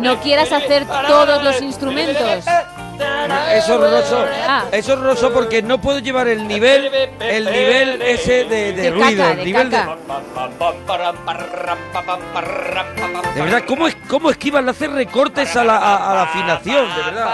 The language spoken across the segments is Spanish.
No quieras hacer todos los instrumentos. Es horroroso. Ah. Es horroroso porque no puedo llevar el nivel, el nivel ese de, de De ruido, caca, el de nivel de, caca. de verdad, ¿cómo, es, cómo esquivan? Le hace recortes a la, a- a la afinación, de verdad.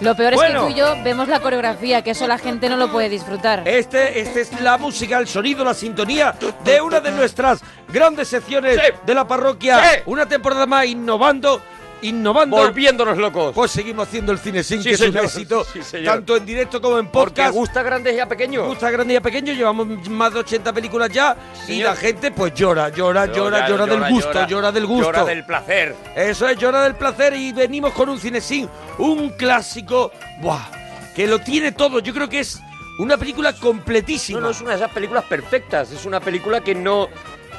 Lo peor es Bueno. que tú y yo vemos la coreografía, que eso la gente no lo puede disfrutar. Este, este es la música, el sonido, la sintonía de una de nuestras grandes secciones Sí. de la parroquia. Sí. Una temporada más innovando, innovando. Volviéndonos locos. Pues seguimos haciendo el cine sin Sí, que es un señor. éxito, Sí, señor. tanto en directo como en Porque podcast. gusta grandes y a pequeños. gusta grande y a pequeño, llevamos más de 80 películas ya y señor. la gente pues llora, llora, llora, llora, del gusto, llora, del gusto. Llora del placer. Eso es, llora del placer y venimos con un cine sin, un clásico, buah, que lo tiene todo. Yo creo que es una película completísima. No, no, es una de esas películas perfectas. Es una película que no,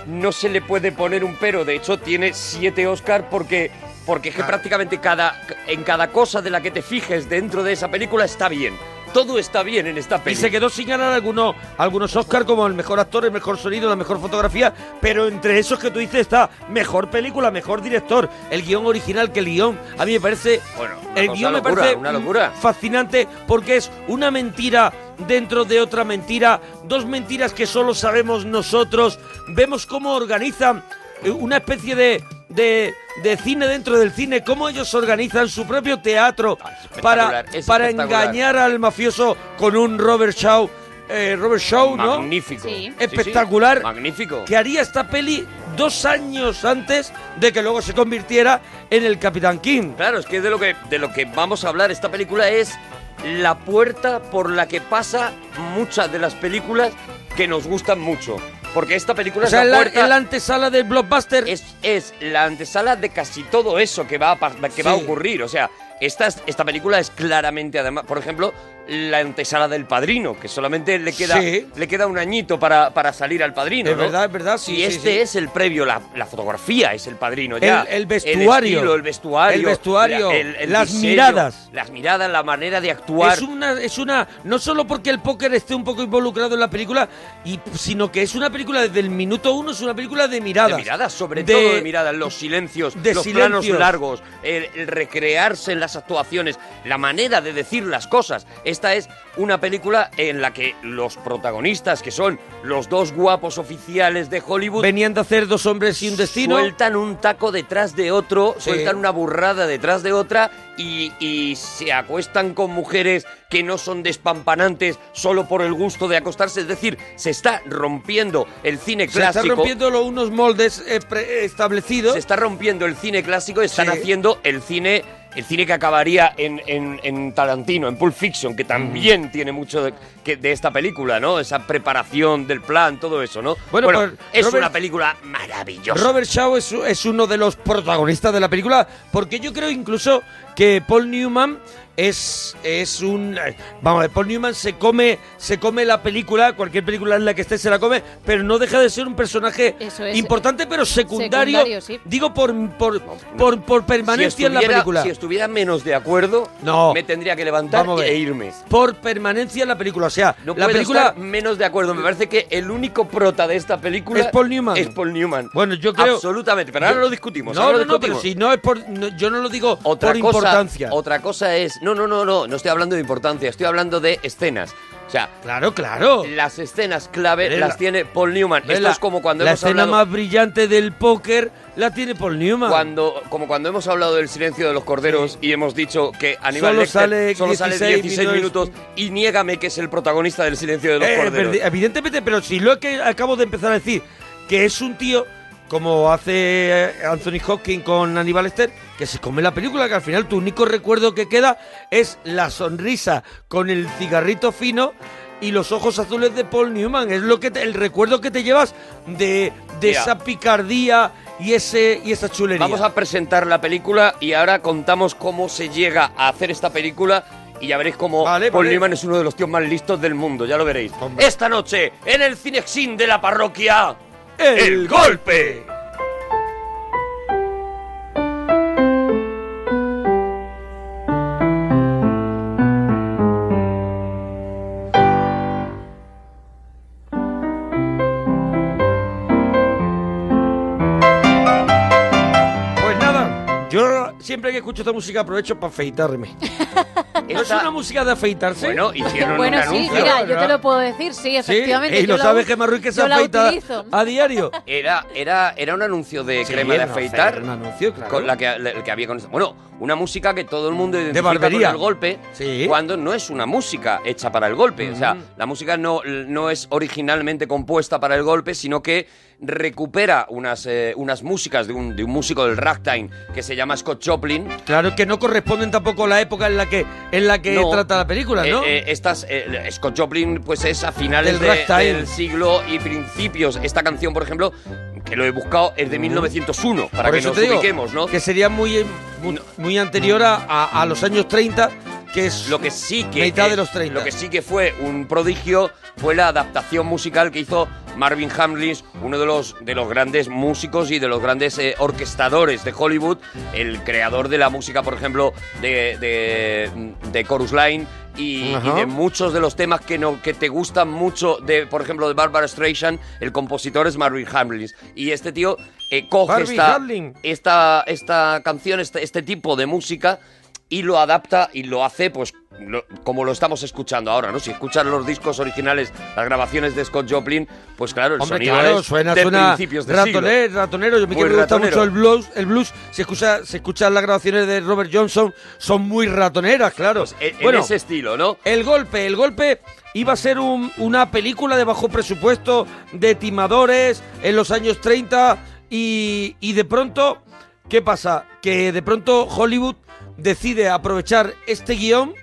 no se le puede poner un pero. De hecho, tiene siete Oscar porque, porque es que prácticamente cada, en cada cosa de la que te fijes dentro de esa película está bien. Todo está bien en esta Y película. se quedó sin ganar algunos, algunos Oscar como el mejor actor, el mejor sonido, la mejor fotografía, pero entre esos que tú dices está mejor película, mejor director, el guion original que el guion. A mí me parece Bueno, el guion me locura, parece una locura. fascinante porque es una mentira dentro de otra mentira, dos mentiras que solo sabemos nosotros. Vemos cómo organizan eh, una especie de, de, de cine dentro del cine, cómo ellos organizan su propio teatro Ah, para, para engañar al mafioso con un Robert Shaw. eh, Robert Shaw, ¿no? Magnífico. Sí. Sí, sí. Espectacular. Magnífico. Que haría esta peli dos años antes de que luego se convirtiera en el Capitán King. Claro, es que de lo que de lo que vamos a hablar esta película es la puerta por la que pasa muchas de las películas que nos gustan mucho. Porque esta película O sea, es la puerta la antesala del blockbuster. es, es la antesala de casi todo eso que va a, que va a ocurrir. O sea, esta, es- esta película es claramente, además, por ejemplo, la antesala del padrino, que solamente le queda, Sí. le queda un añito para, para salir al padrino. Es ¿no? verdad, es verdad, sí, Y sí, este sí. es el previo, la, la fotografía es el padrino ya. El- el vestuario. estilo, el vestuario. El vestuario, la- el- el las diseño, miradas. Las miradas, la manera de actuar. Es una, es una, no solo porque el póker esté un poco involucrado en la película, y, sino que es una película desde el minuto uno, es una película de miradas. De miradas, sobre De- todo de miradas, los silencios, de los planos silencios. largos, el, el recrearse en las actuaciones, la manera de decir las cosas. Esta es una película en la que los protagonistas, que son los dos guapos oficiales de Hollywood, Venían de hacer dos hombres y un destino. sueltan un taco detrás de otro, Sí. sueltan una burrada detrás de otra y, y se acuestan con mujeres que no son despampanantes solo por el gusto de acostarse. Es decir, se está rompiendo el cine Se está clásico. rompiendo lo- unos moldes eh, pre- establecidos. Se está rompiendo el cine clásico, están Sí. haciendo el cine, el cine que acabaría en, en- en Tarantino, en Pulp Fiction, que también tiene mucho de, que- de esta película, ¿no? Esa preparación del plan, todo eso, ¿no? Bueno, pues, es Robert- una película maravillosa. Robert Shaw es, es uno de los protagonistas de la película, porque yo creo incluso que Paul Newman es, es un... eh, Vamos a ver, Paul Newman se come, se come la película, cualquier película en la que esté se la come, pero no deja de ser un personaje es. importante, pero secundario, Secundario, sí. digo por, por, por, por permanencia en la película. Si estuviera menos de acuerdo, No. me tendría que levantar Vamos e irme. Por permanencia en la película, o sea, No la película... estar menos de acuerdo. Me parece que el único prota de esta película Es Paul Newman. Es Paul Newman. Bueno, yo creo... Absolutamente. Pero ahora yo- lo discutimos. No, ahora no, lo no, pero discutimos. si no es por... no, yo no lo digo Otra por cosa, importancia. Otra cosa es. No, no, no, no. No estoy hablando de importancia. Estoy hablando de escenas. O sea, Claro, claro. las escenas clave las la- tiene Paul Newman. Ve Esto es como cuando la hemos escena hablado. más brillante del póker la tiene Paul Newman. Cuando, como cuando hemos hablado del silencio de los corderos y hemos dicho que Aníbal Solo Lecter sale solo sale 16 16 minutos, minutos. y niégame que es el protagonista del silencio de los Eh, corderos. evidentemente, pero si lo que acabo de empezar a decir, que es un tío como hace eh, Anthony Hopkins con Aníbal Lecter, que se come la película, que al final tu único recuerdo que queda es la sonrisa con el cigarrito fino y los ojos azules de Paul Newman. Es lo que te- el recuerdo que te llevas de, de esa picardía y ese y esa chulería. Vamos a presentar la película y ahora contamos cómo se llega a hacer esta película y ya veréis cómo Vale, Paul vale. Newman es uno de los tíos más listos del mundo, ya lo veréis. Hombre. Esta noche, en el Cinexin de la parroquia, el, golpe. Pues nada, yo siempre que escucho esta música aprovecho para afeitarme. ¿No es una música de afeitarse? Bueno, hicieron Bueno, un sí, anuncio. mira, yo te lo puedo decir, sí, Sí, efectivamente. y yo lo la sabe u- Gemma Ruiz que se la afeita a diario. Era, era, era un anuncio de Sí, crema de era afeitar. afe- un anuncio, claro. Con la que, el que había con Bueno, una música que todo el mundo identifica barbería. con el golpe, Sí. cuando no es una música hecha para el golpe. O sea, Mm. la música no, no es originalmente compuesta para el golpe, sino que recupera unas, eh, unas músicas de un, de un músico del ragtime que se llama Scott Joplin. Claro que no corresponden tampoco a la época en la que en la que No. trata la película, ¿no? Eh, eh, estas, eh, Scott Joplin, pues es a finales Del de- ragtime. del siglo y principios. Esta canción, por ejemplo, que lo he buscado, es de 1901, para Por que eso nos te digo ubiquemos, ¿no? que sería muy muy, muy anterior a, a- a los años 30, que es Lo que sí que mitad eh, de los 30. Lo que sí que fue un prodigio fue la adaptación musical que hizo Marvin Hamlin, uno de los de los grandes músicos y de los grandes eh, orquestadores de Hollywood, el creador de la música, por ejemplo, de, de, de Chorus Line y, de muchos de los temas que no que te gustan mucho de, por ejemplo, de Barbara Streisand, el compositor es Marvin Hamlin y este tío eh, coge esta, esta esta canción, este, este tipo de música y lo adapta y lo hace pues lo- como lo estamos escuchando ahora, ¿no? Si escuchas los discos originales, las grabaciones de Scott Joplin, pues claro, el Hombre, sonido claro, es suena, de suena principios de siglo. ratonero, ratonero. Yo me, me gusta ratonero. mucho el blues, el blues. Si escucha, si escuchas las grabaciones de Robert Johnson, son muy ratoneras, claro. Pues, en, en bueno, ese estilo, ¿no? el golpe, el golpe iba a ser un- una película de bajo presupuesto de timadores en los años 30 y, y de pronto, ¿qué pasa? Que de pronto Hollywood decide aprovechar este guion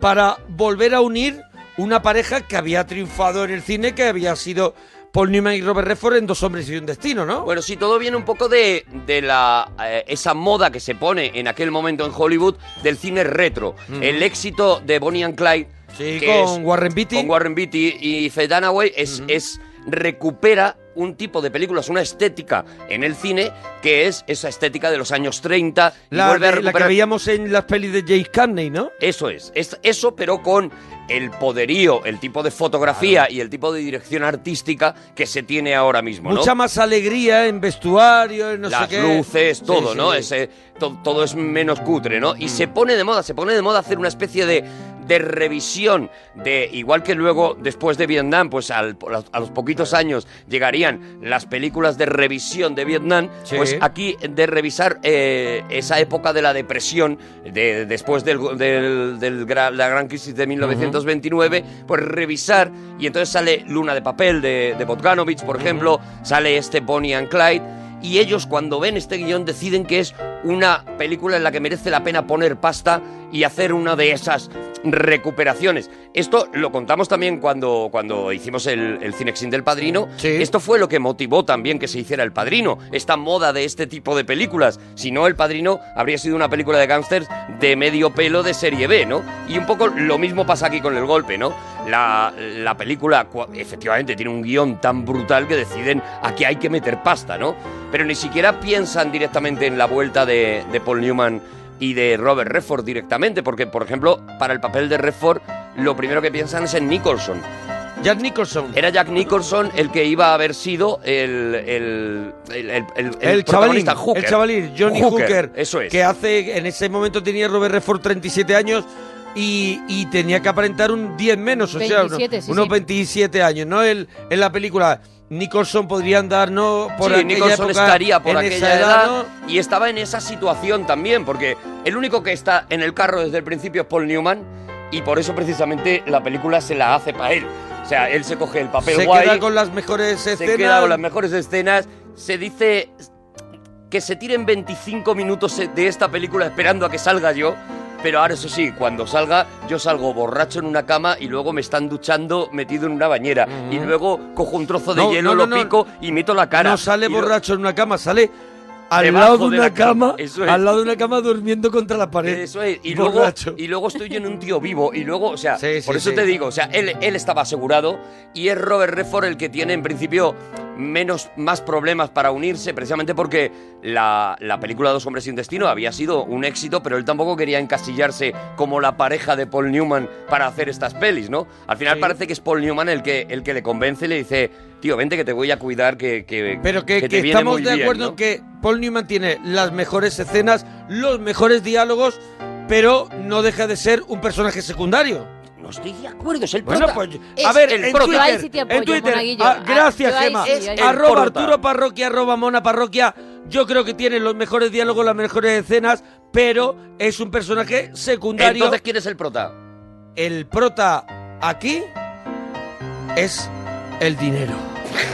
para volver a unir una pareja que había triunfado en el cine, que había sido Paul Newman y Robert Redford en Dos hombres y un destino, ¿no? Bueno, sí, todo viene un poco de, de la eh, esa moda que se pone en aquel momento en Hollywood del cine retro. El éxito de Bonnie and Clyde, Sí, que con es- Warren Beatty. con Warren Beatty y Faye Dunaway, es, es recupera un tipo de películas, una estética en el cine que es esa estética de los años 30 y la, vuelve a de- la que recuperar veíamos en las pelis de James Cagney, ¿no? Eso es, es eso, pero con el poderío, el tipo de fotografía y el tipo de dirección artística que se tiene ahora mismo, ¿no? Mucha más alegría en vestuario, en no Las sé qué. luces, todo, Sí, ¿no? sí. Ese, to- todo es menos cutre, ¿no? Y se pone de moda, se pone de moda hacer una especie de, de revisión de, igual que luego, después de Vietnam, pues al- a los poquitos años llegarían las películas de revisión de Vietnam, Sí. pues aquí de revisar eh, esa época de la depresión, de, después del, del- del la gran crisis de 1929, pues revisar, y entonces sale Luna de Papel de, de Bogdanovich, por ejemplo, sale este Bonnie and Clyde, y ellos cuando ven este guion deciden que es una película en la que merece la pena poner pasta y hacer una de esas recuperaciones. Esto lo contamos también cuando, cuando hicimos el, el Cinexin del Padrino. Sí. Esto fue lo que motivó también que se hiciera El Padrino, esta moda de este tipo de películas. Si no, El Padrino habría sido una película de gángsters de medio pelo de serie B, ¿no? Y un poco lo mismo pasa aquí con El Golpe, ¿no? La, la película efectivamente tiene un guion tan brutal que deciden aquí hay que meter pasta, ¿no? Pero ni siquiera piensan directamente en la vuelta de, de Paul Newman y de Robert Redford directamente, porque, por ejemplo, para el papel de Redford, lo primero que piensan es en Nicholson. Jack Nicholson. Era Jack Nicholson el que iba a haber sido el, el, el, el, el- el El chavalín, Hooker. el chavalín, Johnny Hooker, Eso es. que hace, en ese momento tenía Robert Redford 37 años y, y tenía que aparentar un 10 menos, o sea, 27, unos, sí, unos sí. 27 años, ¿no? El, en la película Nicholson podría andar, ¿no? Por sí, Nicholson época, estaría por aquella edad, ¿no? y estaba en esa situación también, porque el único que está en el carro desde el principio es Paul Newman y por eso precisamente la película se la hace para él. O sea, él se coge el papel Se guay, queda con las mejores se escenas. queda con las mejores escenas, se dice que se tiren 25 minutos de esta película esperando a que salga yo. Pero ahora eso sí, cuando salga, yo salgo borracho en una cama y luego me están duchando metido en una bañera. Y luego cojo un trozo de No, hielo, no, no, lo pico y meto la cara. No sale borracho en una cama, sale al lado de de una la cama, cama, es. al lado de una cama durmiendo contra la pared. Eso es. Y luego, borracho. y luego estoy en un tío vivo. Y luego, o sea, Sí, sí, por eso sí. te digo, o sea, él, él estaba asegurado y es Robert Redford el que tiene en principio menos, más problemas para unirse, precisamente porque la, la película Dos hombres sin destino había sido un éxito, pero él tampoco quería encasillarse como la pareja de Paul Newman para hacer estas pelis, ¿no? Al final parece que es Paul Newman el que, el que le convence y le dice, tío, vente que te voy a cuidar, que, que, Pero que, te que viene estamos muy de bien", acuerdo ¿no? en que Paul Newman tiene las mejores escenas, los mejores diálogos, pero no deja de ser un personaje secundario. No estoy de acuerdo, es el Bueno, prota. pues, Es a ver, el en prota. Twitter, sí te apoyo, en Twitter, ah, Ah, gracias, Gemma. sí, arroba. Arturo Parroquia, arroba Mona Parroquia. Yo creo que tiene los mejores diálogos, las mejores escenas, pero es un personaje secundario. Entonces, ¿quién es el prota? el prota aquí es el dinero.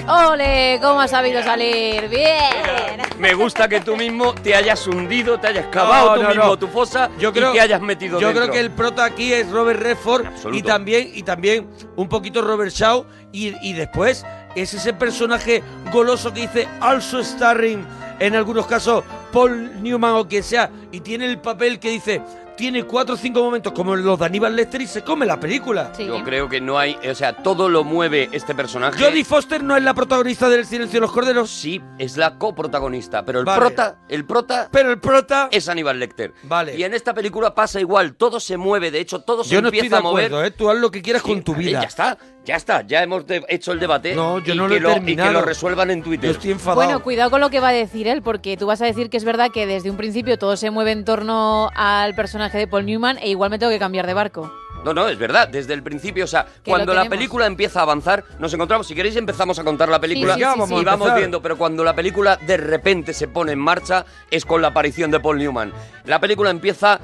¡Ole! ¿Cómo has sabido salir? ¡Bien! Me gusta que tú mismo te hayas hundido, te hayas cavado No, tú no, mismo no. tu fosa Yo creo, y te hayas metido Yo dentro. creo que el prota aquí es Robert Redford absoluto. y también y también un poquito Robert Shaw y, y después es ese personaje goloso que dice also starring en algunos casos Paul Newman o quien sea y tiene el papel que dice tiene cuatro o cinco momentos como los de Aníbal Lecter y se come la película. Sí. Yo creo que no hay, o sea, todo lo mueve este personaje. Jodie Foster no es la protagonista del Silencio de los Corderos, Sí, es la coprotagonista, pero el Vale. prota, el prota pero el prota es Aníbal Lecter. Vale. Y en esta película pasa igual, todo se mueve, de hecho todo se yo no empieza estoy de a mover. acuerdo, ¿eh? tú haz lo que quieras con tu vida. Ya está, ya está, ya hemos hecho el debate. No, yo y no lo que he Y que lo resuelvan en Yo Twitter. estoy enfadado. Bueno, cuidado con lo que va a decir él, porque tú vas a decir que es verdad que desde un principio todo se mueve en torno al personaje de Paul Newman e igual me tengo que cambiar de barco. No, no, es verdad, desde el principio, o sea, cuando lo la película empieza a avanzar, nos encontramos, si queréis empezamos a contar la película Sí, sí, sí, vamos sí. a y vamos viendo, pero cuando la película de repente se pone en marcha es con la aparición de Paul Newman. La película empieza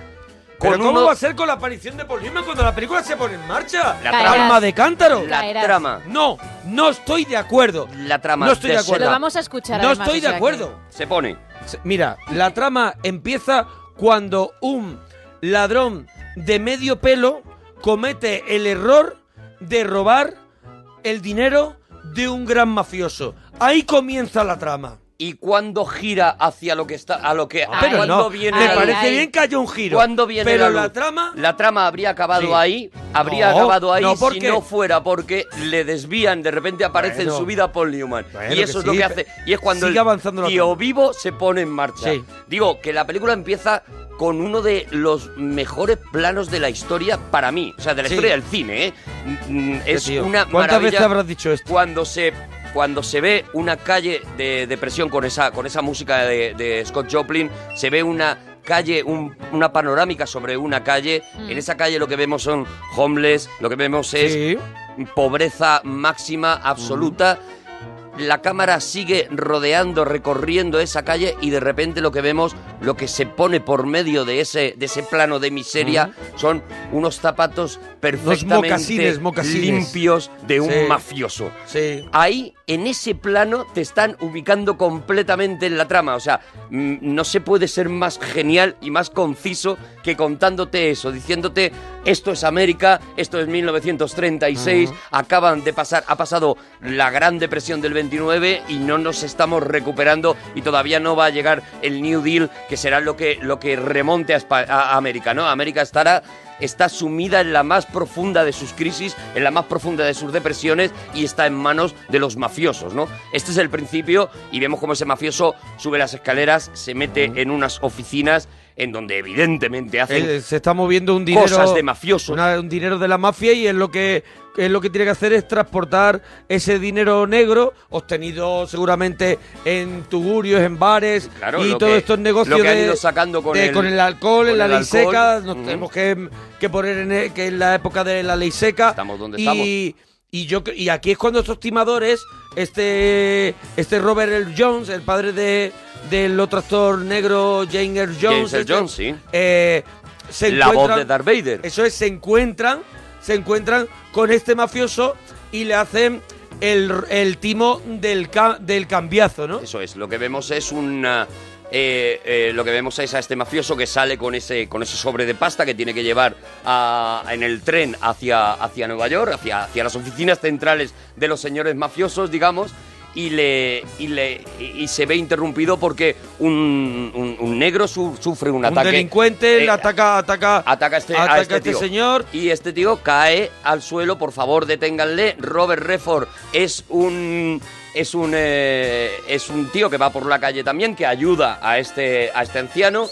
¿Pero cómo uno- va a ser con la aparición de Paul Newman cuando la película se pone en marcha? La Caerás. trama, Alma de cántaro. la Caerás. trama, No, no estoy de acuerdo. la trama No estoy de acuerdo. Lo vamos a escuchar No además, estoy o de que- acuerdo. se pone. Mira, la trama empieza cuando un ladrón de medio pelo comete el error de robar el dinero de un gran mafioso. Ahí comienza la trama. Y cuando gira hacia lo que está, a lo que, a Pero cuando no, viene me Ay, la luz. parece bien que haya un giro. ¿Cuándo viene pero la, trama La trama habría acabado Sí. ahí, habría No, acabado ahí no, si porque- no fuera porque le desvían, de repente aparece Bueno. en su vida Paul Newman. Bueno, y eso es lo que hace. Y es cuando sigue el avanzando tío vivo se pone en marcha. Sí. Digo que la película empieza con uno de los mejores planos de la historia para mí. O sea, de la Sí. historia del cine, ¿eh? Mm, Es tío. una ¿Cuántas maravilla veces habrás dicho esto? Cuando se cuando se ve una calle de depresión con esa con esa música de, de Scott Joplin, se ve una calle, un- una panorámica sobre una calle. Mm. En esa calle lo que vemos son homeless, lo que vemos es Sí. pobreza máxima, absoluta. La cámara sigue rodeando, recorriendo esa calle y de repente lo que vemos, lo que se pone por medio de ese, de ese plano de miseria, son unos zapatos perfectamente mocasines, mocasines. limpios de un Sí. mafioso. Sí. Ahí, en ese plano, te están ubicando completamente en la trama. O sea, mm, no se puede ser más genial y más conciso que contándote eso, diciéndote esto es América, esto es 1936, acaban de pasar, ha pasado la Gran Depresión del 29 y no nos estamos recuperando y todavía no va a llegar el New Deal, que será lo que, lo que remonte a, Espa- a América, ¿no? América estará está sumida en la más profunda de sus crisis, en la más profunda de sus depresiones y está en manos de los mafiosos, ¿no? Este es el principio y vemos cómo ese mafioso sube las escaleras, se mete en unas oficinas en donde evidentemente hacen Eh, se está moviendo un dinero cosas de mafiosos. una- un dinero de la mafia y es lo que es lo que tiene que hacer es transportar ese dinero negro obtenido seguramente en tugurios, en bares Claro, y todos que- estos negocios lo que han ido sacando con de- el- alcohol, con en la el ley alcohol. seca, nos tenemos que, que poner en e- que es la época de la ley seca. Estamos donde y, estamos. Y yo y aquí es cuando estos timadores, este este Robert L. Jones, el padre de del otro actor negro James Earl Jones, James Earl este, Jones, sí. eh, se La voz de Darth Vader. Eso es, se encuentran, se encuentran con este mafioso y le hacen el, el timo del, del cambiazo, ¿no? Eso es, lo que vemos es un... ah, eh, eh, lo que vemos es a este mafioso que sale con ese, con ese sobre de pasta que tiene que llevar a- en el tren hacia, hacia Nueva York, hacia, hacia las oficinas centrales de los señores mafiosos, digamos, y, le, y, le, y se ve interrumpido porque un, un- un negro su- sufre un, Un ataque. delincuente eh, le ataca, ataca, Ataca a este, ataca este a este señor. Y este tío cae al suelo, por favor, deténganle. Robert Redford es un es un eh, es un tío que va por la calle también que ayuda a este a este anciano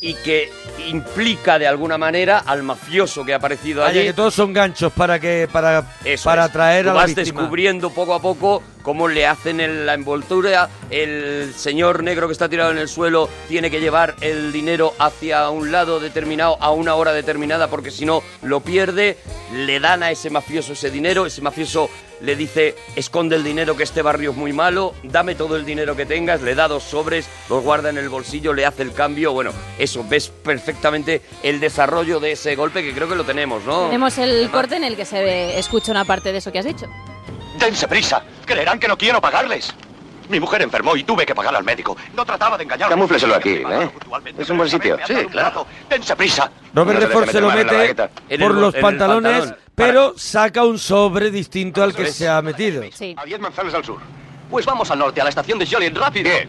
y que implica de alguna manera al mafioso que ha aparecido Vaya, allí. que todos son ganchos para que para, Eso para es. atraer Tú a la vas víctima. descubriendo poco a poco cómo le hacen en la envoltura. El señor negro que está tirado en el suelo tiene que llevar el dinero hacia un lado determinado a una hora determinada porque si no lo pierde. Le dan a ese mafioso ese dinero. Ese mafioso le dice, esconde el dinero que este barrio es muy malo, dame todo el dinero que tengas, le da dos sobres, los guarda en el bolsillo, le hace el cambio. Bueno, eso, ves perfectamente el desarrollo de ese golpe que creo que lo tenemos, ¿no? Tenemos el corte en el que se ve- escucha una parte de eso que has dicho. Dense prisa. Creerán que no quiero pagarles. Mi mujer enfermó y tuve que pagar al médico. No trataba de engañar. Camúfleselo aquí, ¿eh? Es un buen sitio. Sí, claro. Dense prisa. Robert No Redford se lo mete por los en el pantalones, pantalón. Pero saca un sobre distinto al que se ha metido. Sí. A 10 manzanas al sur. Pues vamos al norte, a la estación de Jolien, rápido. Bien.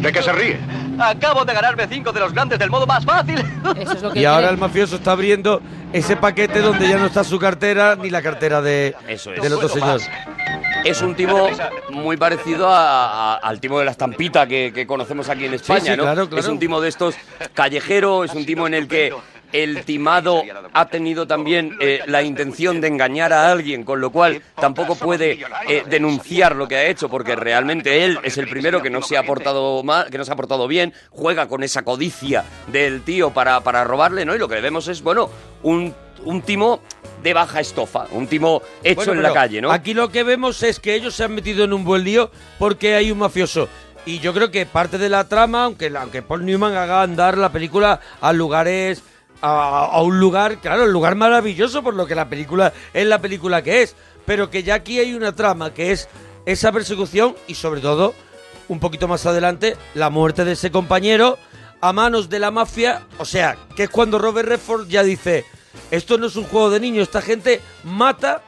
¿De qué se ríe? Acabo de ganarme cinco de los grandes del modo más fácil. Eso es lo que Y ahora quiere. el mafioso está abriendo ese paquete donde ya no está su cartera ni la cartera de, Eso es. del otro señor. Es un timo muy parecido a- a- al timo de la estampita que, que conocemos aquí en España, sí, ¿no? claro, claro. Es un timo de estos callejero, es un timo en el que el timado ha tenido también eh, la intención de engañar a alguien, con lo cual tampoco puede eh, denunciar lo que ha hecho, porque realmente él es el primero que no se ha portado mal, que no se ha portado bien, juega con esa codicia del tío para, para robarle, ¿no? Y lo que vemos es, bueno, un, un timo de baja estofa, un timo hecho Bueno, en la calle, ¿no? Aquí lo que vemos es que ellos se han metido en un buen lío porque hay un mafioso. Y yo creo que parte de la trama, aunque, aunque Paul Newman haga andar la película a lugares. A, a un lugar, claro, un lugar maravilloso por lo que la película es la película que es. Pero que ya aquí hay una trama que es esa persecución y sobre todo, un poquito más adelante, la muerte de ese compañero a manos de la mafia. O sea, que es cuando Robert Redford ya dice, esto no es un juego de niños, esta gente mata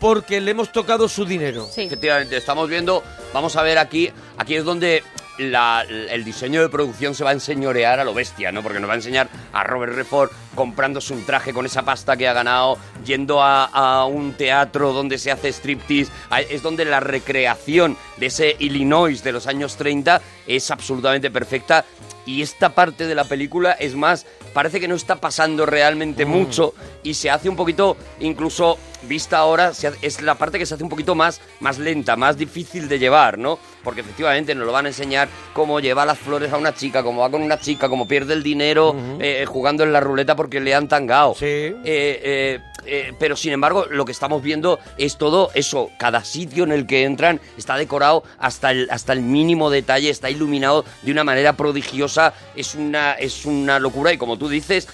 porque le hemos tocado su dinero. Sí. Efectivamente, estamos viendo, vamos a ver aquí, aquí es donde la- el diseño de producción se va a enseñorear a lo bestia, ¿no? Porque nos va a enseñar a Robert Redford comprándose un traje con esa pasta que ha ganado, yendo a, a un teatro donde se hace striptease, a- es donde la recreación de ese Illinois de los años 30 es absolutamente perfecta y esta parte de la película es más, parece que no está pasando realmente mucho y se hace un poquito, incluso vista ahora, es la parte que se hace un poquito más, más lenta, más difícil de llevar, ¿no? Porque efectivamente nos lo van a enseñar cómo lleva las flores a una chica, cómo va con una chica, cómo pierde el dinero eh, jugando en la ruleta porque le han tangado. Sí. Eh, eh, eh, pero sin embargo, lo que estamos viendo es todo eso. Cada sitio en el que entran está decorado hasta el, hasta el mínimo detalle, está iluminado de una manera prodigiosa. Es una, es una locura. Y como tú dices,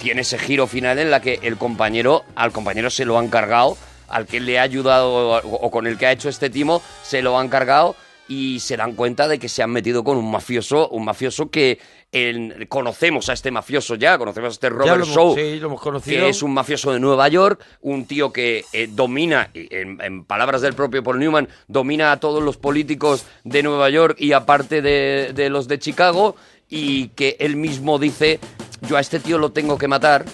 tiene ese giro final en la que el compañero, al compañero se lo han cargado, al que le ha ayudado o, con el que ha hecho este timo, se lo han cargado y se dan cuenta de que se han metido con un mafioso, un mafioso que en- conocemos a este mafioso ya, conocemos a este Robert hemos- Shaw, sí, lo hemos conocido. que es un mafioso de Nueva York, un tío que eh, domina, en, en palabras del propio Paul Newman, domina a todos los políticos de Nueva York y aparte de, de los de Chicago, y que él mismo dice, yo a este tío lo tengo que matar.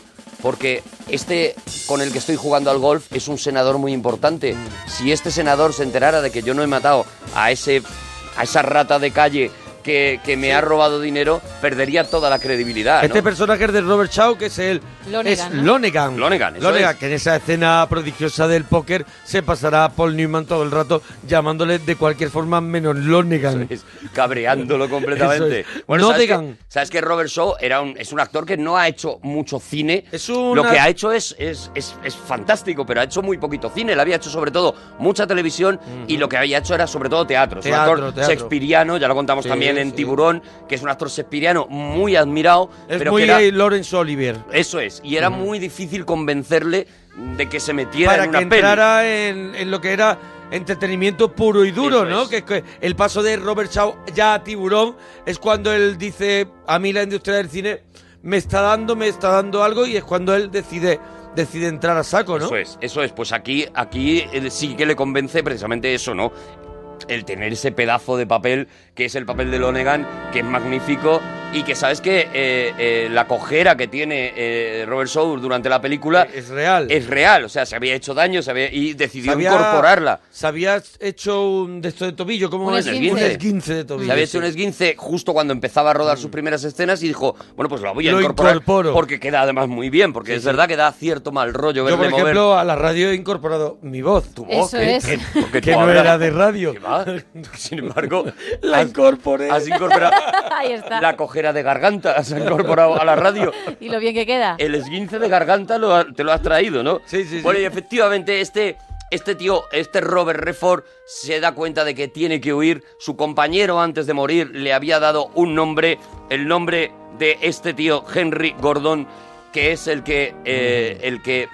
Porque este con el que estoy jugando al golf es un senador muy importante. Si este senador se enterara de que yo no he matado a ese a esa rata de calle que, que me ha robado dinero, perdería toda la credibilidad. ¿no? Este personaje es de Robert Shaw, que es el Lonegan, es ¿no? Lonegan. Lonegan, eso es. que en esa escena prodigiosa del póker se pasará a Paul Newman todo el rato llamándole de cualquier forma menos Lonegan. es, cabreándolo completamente. Es. Bueno, No ¿sabes, digan. que, sabes que Robert Shaw era un, es un actor que no ha hecho mucho cine. Es una- Lo que ha hecho es, es, es, es fantástico, pero ha hecho muy poquito cine. Él había hecho sobre todo mucha televisión y lo que había hecho era sobre todo teatro. Es Teatro, un actor teatro. shakespeariano, ya lo contamos Sí, también en sí. Tiburón, que es un actor shakespeariano muy admirado. Es pero muy que era, Lawrence Olivier. Eso es, y era muy difícil convencerle de que se metiera Para en que una peli. entrara en, en lo que era entretenimiento puro y duro, Eso ¿no? es. Que, que el paso de Robert Shaw ya a Tiburón es cuando él dice, a mí la industria del cine me está dando, me está dando algo y es cuando él decide, decide entrar a saco, ¿no? Eso es, eso es. Pues aquí, aquí eh, sí que le convence precisamente eso, ¿no? El tener ese pedazo de papel que es el papel de Lonegan, que es magnífico y que sabes que eh, eh, la cojera que tiene eh, Robert Shaw durante la película Es real. es real, o sea, se había hecho daño se había, y Se decidió había- incorporarla. Se había hecho un de esto de tobillo, ¿cómo Un es? esguince. Un esguince de tobillo. Se había hecho un esguince justo cuando empezaba a rodar sus primeras escenas y dijo, bueno, pues lo voy a Lo incorporar incorporo. porque queda además muy bien, porque Sí, es sí. verdad que da cierto mal rollo Yo, verle por mover ejemplo, a la radio he incorporado mi voz. tu voz, Eso que- es. que- porque que tú no era de radio. Sin embargo, La has- incorporé. Has incorporado Ahí está. la cojera de garganta, has incorporado a la radio. Y lo bien que queda. El esguince de garganta lo ha- te lo has traído, ¿no? Sí, sí, sí. Bueno, y efectivamente este, este tío, este Robert Redford, se da cuenta de que tiene que huir. Su compañero antes de morir le había dado un nombre, el nombre de este tío, Henry Gordon, que es el que, eh, el que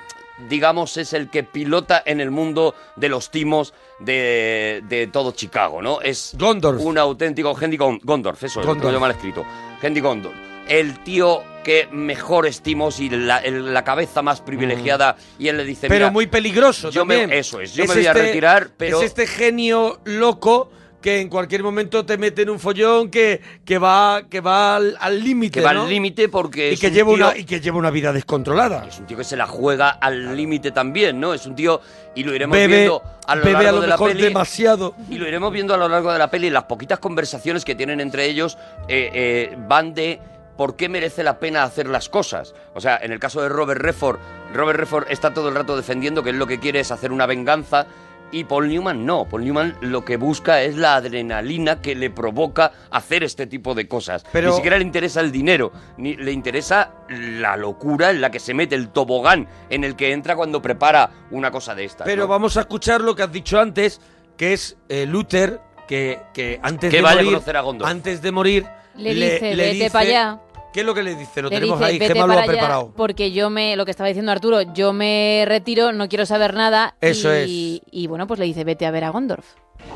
digamos, es el que pilota en el mundo de los timos de, de todo Chicago, ¿no? Es Gondorf. un auténtico Henry Gon- Gondorf, eso es, lo mal escrito. Henry Gondorf. El tío que mejor estimos y la, el- la cabeza más privilegiada y él le dice, Pero "Mira, muy peligroso yo me- eso es, yo me voy a retirar, pero- Es este genio loco que en cualquier momento te mete en un follón que, que va que va al límite, que va ¿no? al límite porque y es que un lleva tío- una y que lleva una vida descontrolada. es un tío que se la juega al límite también, ¿no? Es un tío y lo iremos Bebe, viendo a lo bebe largo a lo de la mejor peli. demasiado. Y lo iremos viendo a lo largo de la peli. Las poquitas conversaciones que tienen entre ellos eh, eh, van de por qué merece la pena hacer las cosas. O sea, en el caso de Robert Redford, Robert Redford está todo el rato defendiendo que él lo que quiere es hacer una venganza. Y Paul Newman no. Paul Newman lo que busca es la adrenalina que le provoca hacer este tipo de cosas. Pero- Ni siquiera le interesa el dinero, ni le interesa la locura en la que se mete, el tobogán en el que entra cuando prepara una cosa de estas. Pero ¿no? vamos a escuchar lo que has dicho antes, que es eh, Luther, que, que antes Que de vaya a morir, conocer a Gondor. antes de morir, Le dice, "Vete pa' allá". ¿Qué es lo que le dice? Lo Le tenemos dice, ahí, vete Gemma lo para ha allá, preparado. porque yo me, lo que estaba diciendo Arturo, yo me retiro, no quiero saber nada. Eso y, y bueno, pues le dice, vete a ver a Gondorf.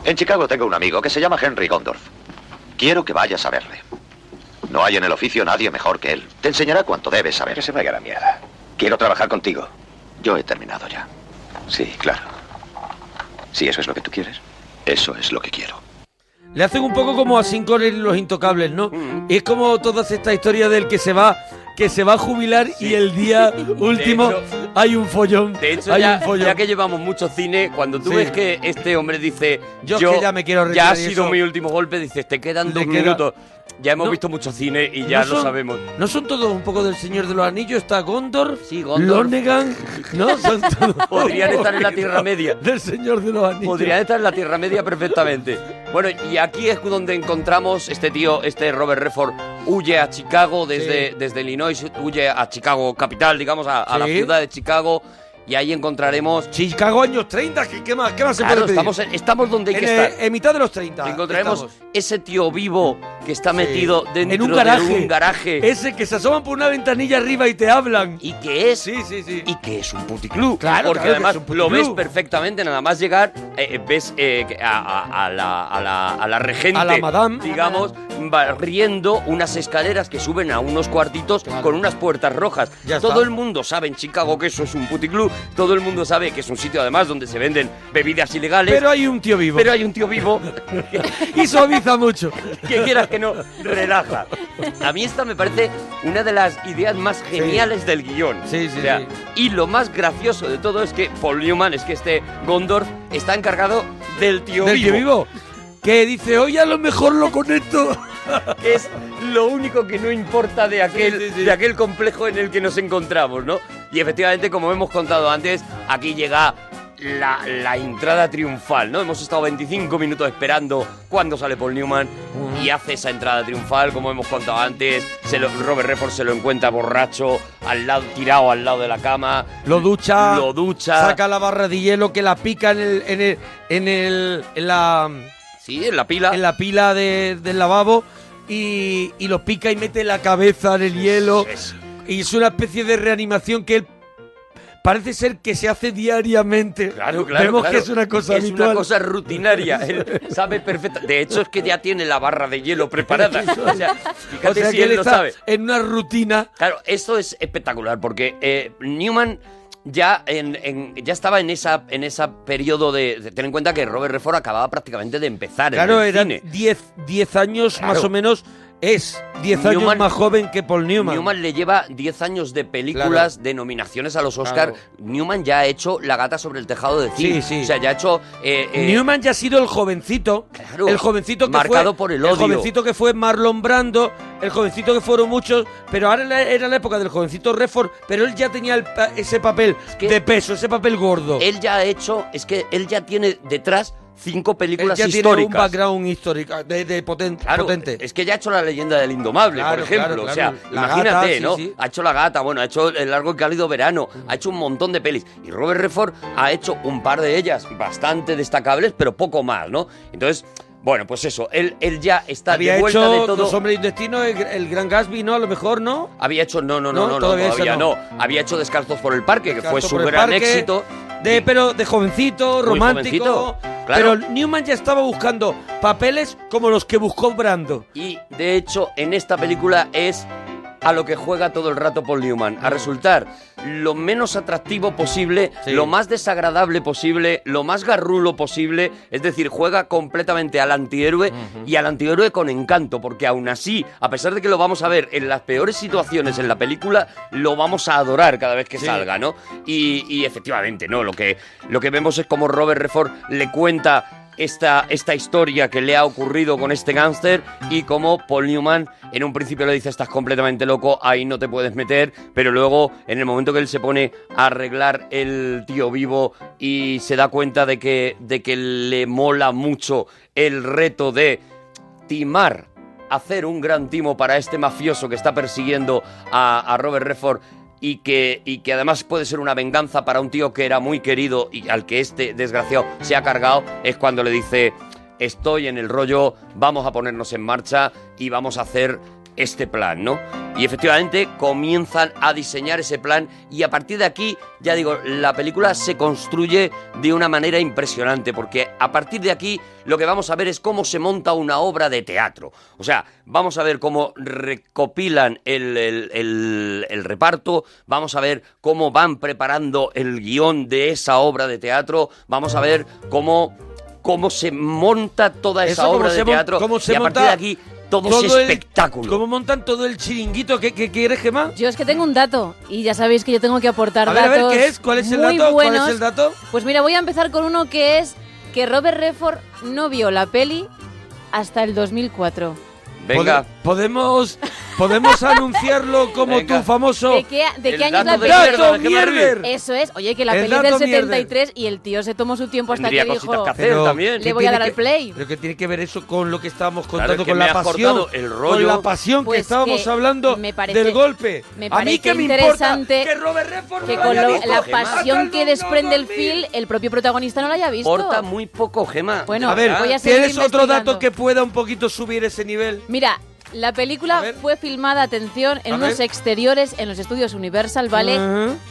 En Chicago tengo un amigo que se llama Henry Gondorf. Quiero que vayas a verle. No hay en el oficio nadie mejor que él. Te enseñará cuanto debes saber. Que se vaya a la mierda. Quiero trabajar contigo. Yo he terminado ya. Sí, claro. Si eso es lo que tú quieres. Eso es lo que quiero. Le hacen un poco como a y los intocables, ¿no? Mm. Y es como toda esta historia del que se va que se va a jubilar y el día último hecho- hay un follón. De hecho, hay ya, un follón. ya que llevamos mucho cine, cuando tú Sí. ves que este hombre dice, Yo yo, es que ya me quiero ya ha sido eso- mi último golpe, dices, te quedan dos queda- minutos. Ya hemos No. visto mucho cine y ya ¿No lo sabemos. ¿No son todos un poco del Señor de los Anillos? Está Gondor, Sí, Gondor. Lonegan, ¿no? Son todos Podrían estar en la Tierra Media. Del Señor de los Anillos. Podrían estar en la Tierra Media perfectamente. Bueno, y aquí es donde encontramos este tío, este Robert Redford, huye a Chicago desde, Sí. desde Illinois, huye a Chicago capital, digamos, a, a la ciudad de Chicago, y ahí encontraremos... Chicago años 30, ¿qué, qué más, qué más se Claro, puede pedir? estamos, en- estamos donde hay en, que eh, estar. en mitad de los 30. Encontraremos estamos. ese tío vivo que está Sí. metido dentro en un garaje. de un garaje Ese que se asoman por una ventanilla arriba y te hablan. y que es Sí, sí, sí. y que es un puticlub. Claro, porque claro que además es un lo ves puticlub. perfectamente, nada más llegar, eh, eh, ves eh, que a, a- a la, a, la, a la regente, A la madame. digamos, barriendo unas escaleras que suben a unos cuartitos con unas puertas rojas. Ya todo está. el mundo sabe en Chicago que eso es un puticlub, todo el mundo sabe que es un sitio además donde se venden bebidas ilegales. Pero hay un tío vivo. pero hay un tío vivo y suaviza mucho. que quieras que no, relaja. A mí esta me parece una de las ideas más geniales del guion. Sí, sí, O sea, sí. Y lo más gracioso de todo es que Paul Newman, es que este Gondorf está encargado del tío Del vivo, tío vivo. Que dice, oye, a lo mejor lo conecto. que es lo único que no importa de aquel, sí, sí. de aquel complejo en el que nos encontramos, ¿no? Y efectivamente, como hemos contado antes, aquí llega la, la entrada triunfal, ¿no? Hemos estado 25 minutos esperando cuando sale Paul Newman y hace esa entrada triunfal, como hemos contado antes. Se lo- Robert Redford se lo encuentra borracho, al lado, tirado al lado de la cama. Lo ducha. Lo ducha. Saca la barra de hielo que la pica en el, en el, en el, en la, Sí, en la pila. en la pila de- del lavabo y, y lo pica y mete la cabeza en el hielo. Es- Y es una especie de reanimación que él parece ser que se hace diariamente. Claro, claro. Vemos claro. que es una cosa Es habitual. una cosa rutinaria. Él sabe perfecta. De hecho, es que ya tiene la barra de hielo preparada. O sea, fíjate o sea si que él, él lo está sabe. en una rutina. Claro, esto es espectacular porque eh, Newman ya en, en- ya estaba en esa en ese periodo de, de- ten en cuenta que Robert Redford acababa prácticamente de empezar Claro, en el eran cine. 10 10 años Claro. más o menos es 10 años Newman- más joven que Paul Newman. Newman le lleva 10 años de películas, de nominaciones a los Oscar. Claro. Newman ya ha hecho La gata sobre el tejado de zinc. Sí, sí. O sea, ya ha hecho... eh, eh, Newman ya ha sido el jovencito, Claro, el jovencito que marcado fue, por el odio. jovencito que fue Marlon Brando, el jovencito que fueron muchos, pero ahora era- la época del jovencito Redford, pero él ya tenía el ese papel que- de peso, ese papel gordo. Él ya ha hecho... Es que él ya tiene detrás cinco Él películas ya tiene un background histórico de, de poten- Claro, potente. es que ya ha hecho la leyenda del indomable, Claro, por ejemplo. claro, O sea. La imagínate, gata, ¿no? sí. Ha hecho La Gata, bueno, ha hecho El largo y cálido verano, ha hecho un montón de pelis. Y Robert Redford ha hecho un par de ellas bastante destacables, pero poco más, ¿no? Entonces, bueno, pues eso, él, él ya está Había de vuelta hecho de todo. Dos hombres y un destino, el, el Gran Gatsby, ¿no? A lo mejor, ¿no? Había hecho, no, no, no, No, todavía no. no. Había hecho Descalzos por el Parque, que fue su gran éxito. De, pero de jovencito, romántico. jovencito, claro. Pero Newman ya estaba buscando papeles como los que buscó Brando. Y de hecho, en esta película es a lo que juega todo el rato Paul Newman, a resultar lo menos atractivo posible, Sí. lo más desagradable posible, lo más garrulo posible, es decir, juega completamente al antihéroe y al antihéroe con encanto, porque aún así, a pesar de que lo vamos a ver en las peores situaciones en la película, lo vamos a adorar cada vez que Sí. salga, ¿no? Y, y efectivamente, ¿no? Lo que, lo que vemos es como Robert Redford le cuenta esta, esta historia que le ha ocurrido con este gángster y como Paul Newman en un principio le dice estás completamente loco, ahí no te puedes meter, pero luego en el momento que él se pone a arreglar el tío vivo y se da cuenta de que, de que le mola mucho el reto de timar, hacer un gran timo para este mafioso que está persiguiendo a, a Robert Redford y que, y que además puede ser una venganza para un tío que era muy querido y al que este desgraciado se ha cargado, es cuando le dice, estoy en el rollo, vamos a ponernos en marcha y vamos a hacer este plan, ¿no? Y efectivamente comienzan a diseñar ese plan y a partir de aquí, ya digo, la película se construye de una manera impresionante porque a partir de aquí lo que vamos a ver es cómo se monta una obra de teatro. O sea, vamos a ver cómo recopilan el, el- el- el reparto, vamos a ver cómo van preparando el guion de esa obra de teatro, vamos a ver cómo, cómo se monta toda esa Eso, obra de mon- teatro cómo se y a partir de aquí todo, es el- espectáculo. ¿Cómo montan todo el chiringuito? ¿Qué, qué quieres, Gemma? Yo es que tengo un dato y ya sabéis que yo tengo que aportar A ver, a ver, datos ¿qué es? ¿Cuál es el muy dato? ¿Cuál es buenos. el dato? Pues mira, voy a empezar con uno que es que Robert Redford no vio la peli hasta el 2004. Venga, Pode- ¿Podemos, podemos anunciarlo como Venga. tu famoso... ¿De qué, de qué año es la dato de peli? mierda ¡Dato de Gemma mierder! Eso es. Oye, que la El peli es del dato mierder. 73 y el tío se tomó su tiempo hasta tendría que dijo... que hacer también. Le ¿qué voy a dar al play. Pero que tiene que ver eso con lo que estábamos Claro, contando, es que con me la pasión. el Con rollo. la pasión Pues que estábamos que hablando me parece- del golpe. me a mí parece que me interesante importa que Robert Redford Que no lo con lo- visto la pasión que desprende el 2000. film, el propio protagonista no lo haya visto. importa muy poco, Gema. Bueno, A ver, voy a seguir ¿tienes otro dato que pueda un poquito subir ese nivel? Mira, la película fue filmada, atención, en A unos ver. exteriores en los estudios Universal, ¿vale?